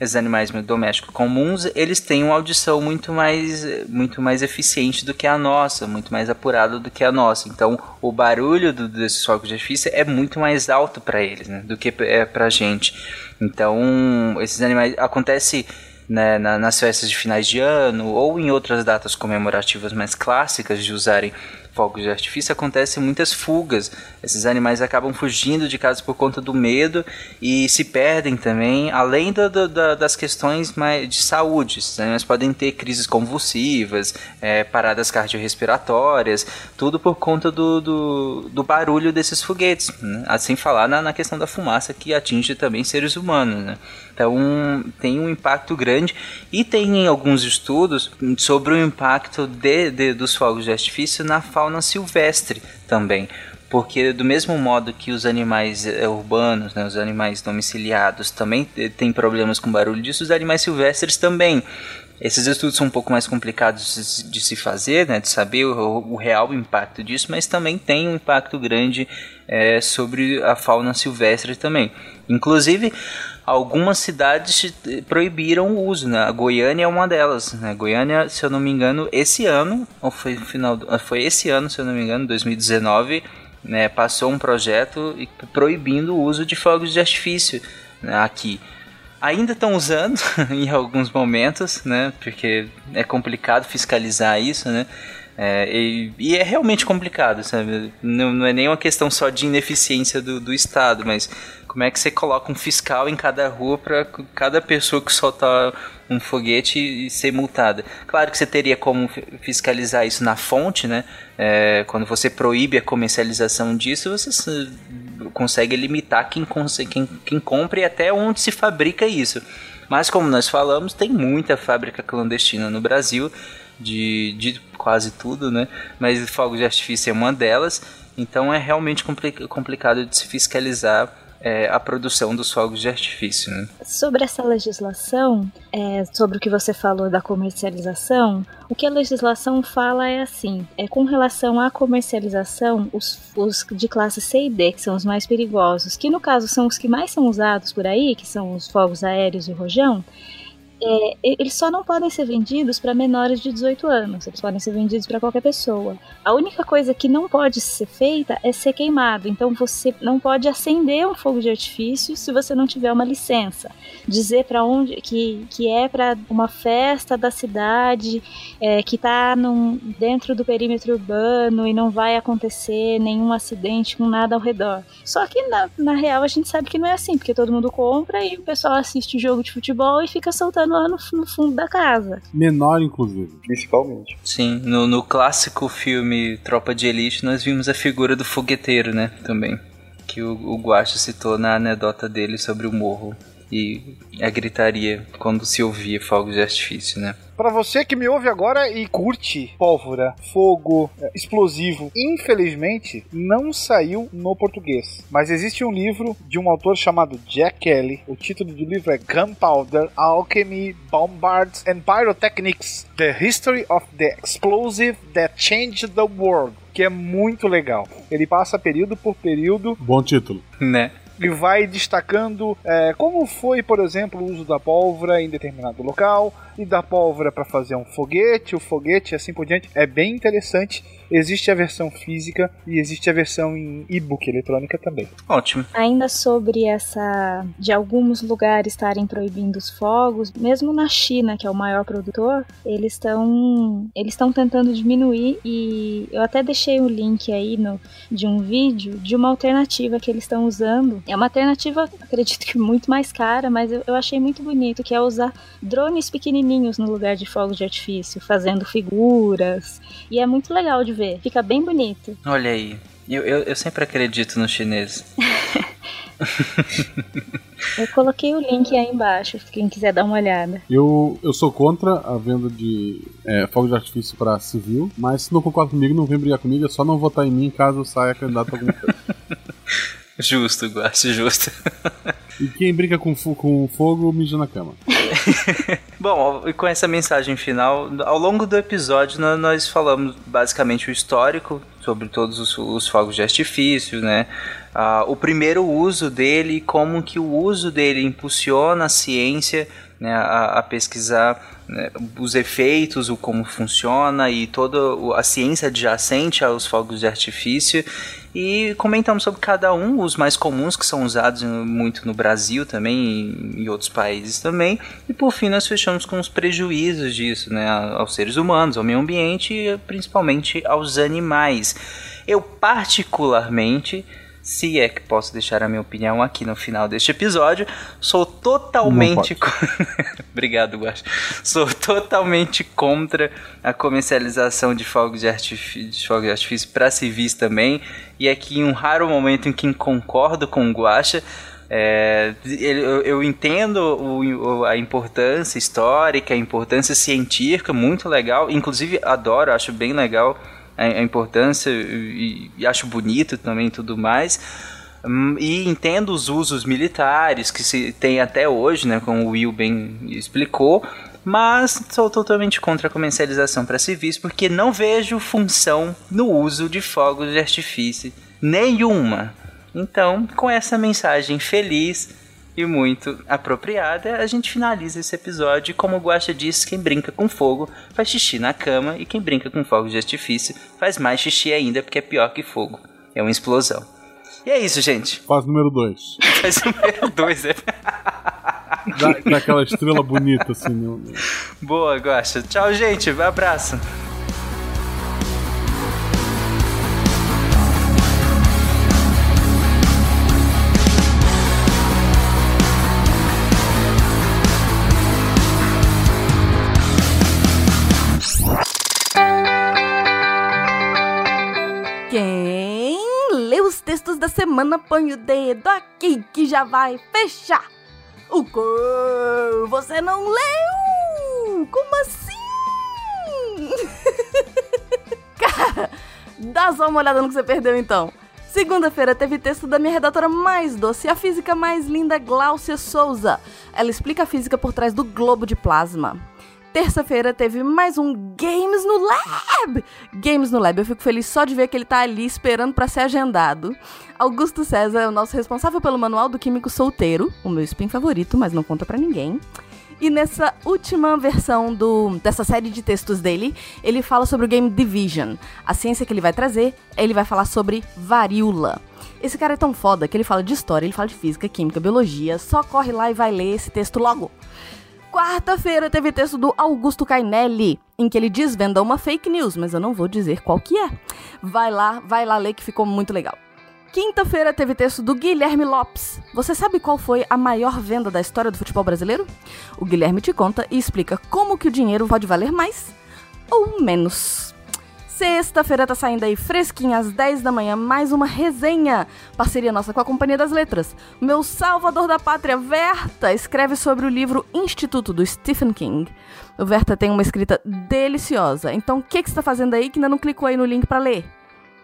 esses animais domésticos comuns, eles têm uma audição muito mais, muito mais eficiente do que a nossa, muito mais apurada do que a nossa. Então, o barulho do, desses fogos de artifício é muito mais alto para eles, né, do que é para gente. Então, esses animais acontece né, na- nas festas de finais de ano ou em outras datas comemorativas mais clássicas de usarem fogos de artifício, acontecem muitas fugas. Esses animais acabam fugindo de casa por conta do medo e se perdem também, além do- do- da- das questões mais de saúde. Esses animais podem ter crises convulsivas, eh, paradas cardiorrespiratórias, tudo por conta do barulho desses foguetes. Né? Assim falar na, na questão da fumaça que atinge também seres humanos. Né? Então tem um impacto grande e tem alguns estudos sobre o impacto de, de- dos fogos de artifício na fauna silvestre também. Porque do mesmo modo que os animais eh, urbanos, né, os animais domiciliados também eh, têm problemas com barulho disso, os animais silvestres também. Esses estudos são um pouco mais complicados de se- fazer, né, de saber o, o real impacto disso, mas também tem um impacto grande eh, sobre a fauna silvestre também. Inclusive, algumas cidades proibiram o uso, né? A Goiânia é uma delas, né? Goiânia, se eu não me engano, esse ano, ou foi final, do, foi esse ano, se eu não me engano, 2019, né, passou um projeto proibindo o uso de fogos de artifício né, aqui. Ainda estão usando em alguns momentos, né? Porque é complicado fiscalizar isso, né? É, e, e, é realmente complicado, sabe? Não, não, é nem uma questão só de ineficiência do, do Estado, mas como é que você coloca um fiscal em cada rua para cada pessoa que soltar um foguete e ser multada? Claro que você teria como fiscalizar isso na fonte, né? É, quando você proíbe a comercialização disso, você consegue limitar quem, quem, quem compra e até onde se fabrica isso. Mas como nós falamos, tem muita fábrica clandestina no Brasil de, de quase tudo, né? Mas fogos de artifício é uma delas. Então é realmente complicado de se fiscalizar é, a produção dos fogos de artifício. Né? Sobre essa legislação, é, sobre o que você falou da comercialização, o que a legislação fala é assim: é com relação à comercialização, os, os de classe C e D, que são os mais perigosos, que no caso são os que mais são usados por aí, que são os fogos aéreos e rojão, é, eles só não podem ser vendidos para menores de 18 anos, eles podem ser vendidos para qualquer pessoa. A única coisa que não pode ser feita é ser queimado, então você não pode acender um fogo de artifício se você não tiver uma licença. Dizer para onde que, que é para uma festa da cidade é, que está dentro do perímetro urbano e não vai acontecer nenhum acidente com nada ao redor. Só que na, na real a gente sabe que não é assim, porque todo mundo compra e o pessoal assiste o jogo de futebol e fica soltando lá no, no fundo da casa. Menor, inclusive. Principalmente. Sim, no, no clássico filme Tropa de Elite, nós vimos a figura do fogueteiro, né? Também. Que o, o Guacho citou na anedota dele sobre o morro e a gritaria quando se ouvia fogos de artifício, né? Para você que me ouve agora e curte pólvora, fogo, é, explosivo, infelizmente não saiu no português. Mas existe um livro de um autor chamado Jack Kelly. O título do livro é Gunpowder, Alchemy, Bombards and Pyrotechnics: The History of the Explosive That Changed the World. Que é muito legal. Ele passa período por período. Bom título. Né? E vai destacando é, como foi, por exemplo, o uso da pólvora em determinado local e da pólvora para fazer um foguete, o foguete e assim por diante. É bem interessante. Existe a versão física e existe a versão em e-book eletrônica também. Ótimo. Ainda sobre essa de alguns lugares estarem proibindo os fogos, mesmo na China, que é o maior produtor, eles estão eles estão tentando diminuir e eu até deixei o link aí no de um vídeo de uma alternativa que eles estão usando. É uma alternativa, acredito que muito mais cara, mas eu, eu achei muito bonito, que é usar drones pequenininhos no lugar de fogos de artifício, fazendo figuras. E é muito legal de ver, fica bem bonito. Olha aí, eu, eu, eu sempre acredito nos chineses. eu coloquei o link aí embaixo, quem quiser dar uma olhada. Eu, eu sou contra a venda de é, fogos de artifício para civil, mas se não concorda comigo, não vem brigar comigo, é só não votar em mim caso eu saia candidato a alguma coisa. Justo, Guache, justo. E quem brinca com, com fogo, mija na cama. Bom, e com essa mensagem final, ao longo do episódio nós falamos basicamente o histórico sobre todos os, os fogos de artifício, né? Ah, o primeiro uso dele, como que o uso dele impulsiona a ciência né, a, a pesquisar né, os efeitos, o como funciona e toda a ciência adjacente aos fogos de artifício e comentamos sobre cada um, os mais comuns que são usados muito no Brasil também e em outros países também. E por fim nós fechamos com os prejuízos disso, né, aos seres humanos, ao meio ambiente e principalmente aos animais. Eu particularmente se é que posso deixar a minha opinião aqui no final deste episódio, sou totalmente. Obrigado, Guax. Sou totalmente contra a comercialização de fogos de, artifício, de, fogos de artifício para civis também. E aqui, em um raro momento em que concordo com o Guaxa. É, eu, eu, entendo o, a importância histórica, a importância científica, muito legal. Inclusive, adoro, acho bem legal a, a importância e, e, acho bonito também tudo mais. Hum, e entendo os usos militares que se tem até hoje, né, como o Will bem explicou, mas sou totalmente contra a comercialização para civis porque não vejo função no uso de fogos de artifício nenhuma. Então, com essa mensagem feliz e muito apropriada, a gente finaliza esse episódio. E como o Guaxa disse, quem brinca com fogo faz xixi na cama, e quem brinca com fogos de artifício faz mais xixi ainda, porque é pior que fogo. É uma explosão. E é isso, gente. Faz número 2. Faz número 2, é. Dá, dá aquela estrela bonita, assim. No... Boa, Guaxa. Tchau, gente. Um abraço. Semana põe o dedo aqui que já vai fechar. O que? Você não leu? Como assim? Cara, dá só uma olhada no que você perdeu então. Segunda-feira teve texto da minha redatora mais doce, a física mais linda, Gláucia Souza. Ela explica a física por trás do globo de plasma. Terça-feira teve mais um Games no Lab! Games no Lab, eu fico feliz só de ver que ele tá ali esperando para ser agendado. Augusto César é o nosso responsável pelo Manual do Químico Solteiro, o meu spin favorito, mas não conta para ninguém. E nessa última versão do, dessa série de textos dele, ele fala sobre o game Division. A ciência que ele vai trazer, ele vai falar sobre varíola. Esse cara é tão foda que ele fala de história, ele fala de física, química, biologia. Só corre lá e vai ler esse texto logo. Quarta-feira teve texto do Augusto Cainelli, em que ele desvenda uma fake news, mas eu não vou dizer qual que é. Vai lá, vai lá ler que ficou muito legal. Quinta-feira teve texto do Guilherme Lopes. Você sabe qual foi a maior venda da história do futebol brasileiro? O Guilherme te conta e explica como que o dinheiro pode valer mais ou menos. Sexta-feira tá saindo aí fresquinha às 10 da manhã, mais uma resenha. Parceria nossa com a Companhia das Letras. Meu salvador da pátria, Verta, escreve sobre o livro Instituto do Stephen King. O Verta tem uma escrita deliciosa. Então, o que, que você tá fazendo aí que ainda não clicou aí no link para ler?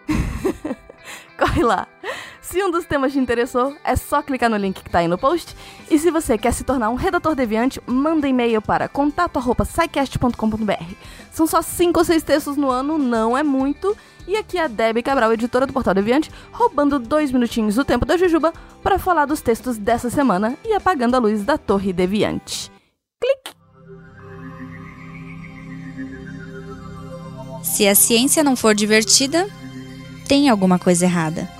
Corre lá. Se um dos temas te interessou, é só clicar no link que tá aí no post. E se você quer se tornar um redator deviante, manda e-mail para contato@scicast.com.br. São só 5 ou 6 textos no ano, não é muito. E aqui é a Debbie Cabral, editora do Portal Deviante, roubando dois minutinhos do tempo da Jujuba para falar dos textos dessa semana e apagando a luz da Torre Deviante. Clique! Se a ciência não for divertida, tem alguma coisa errada.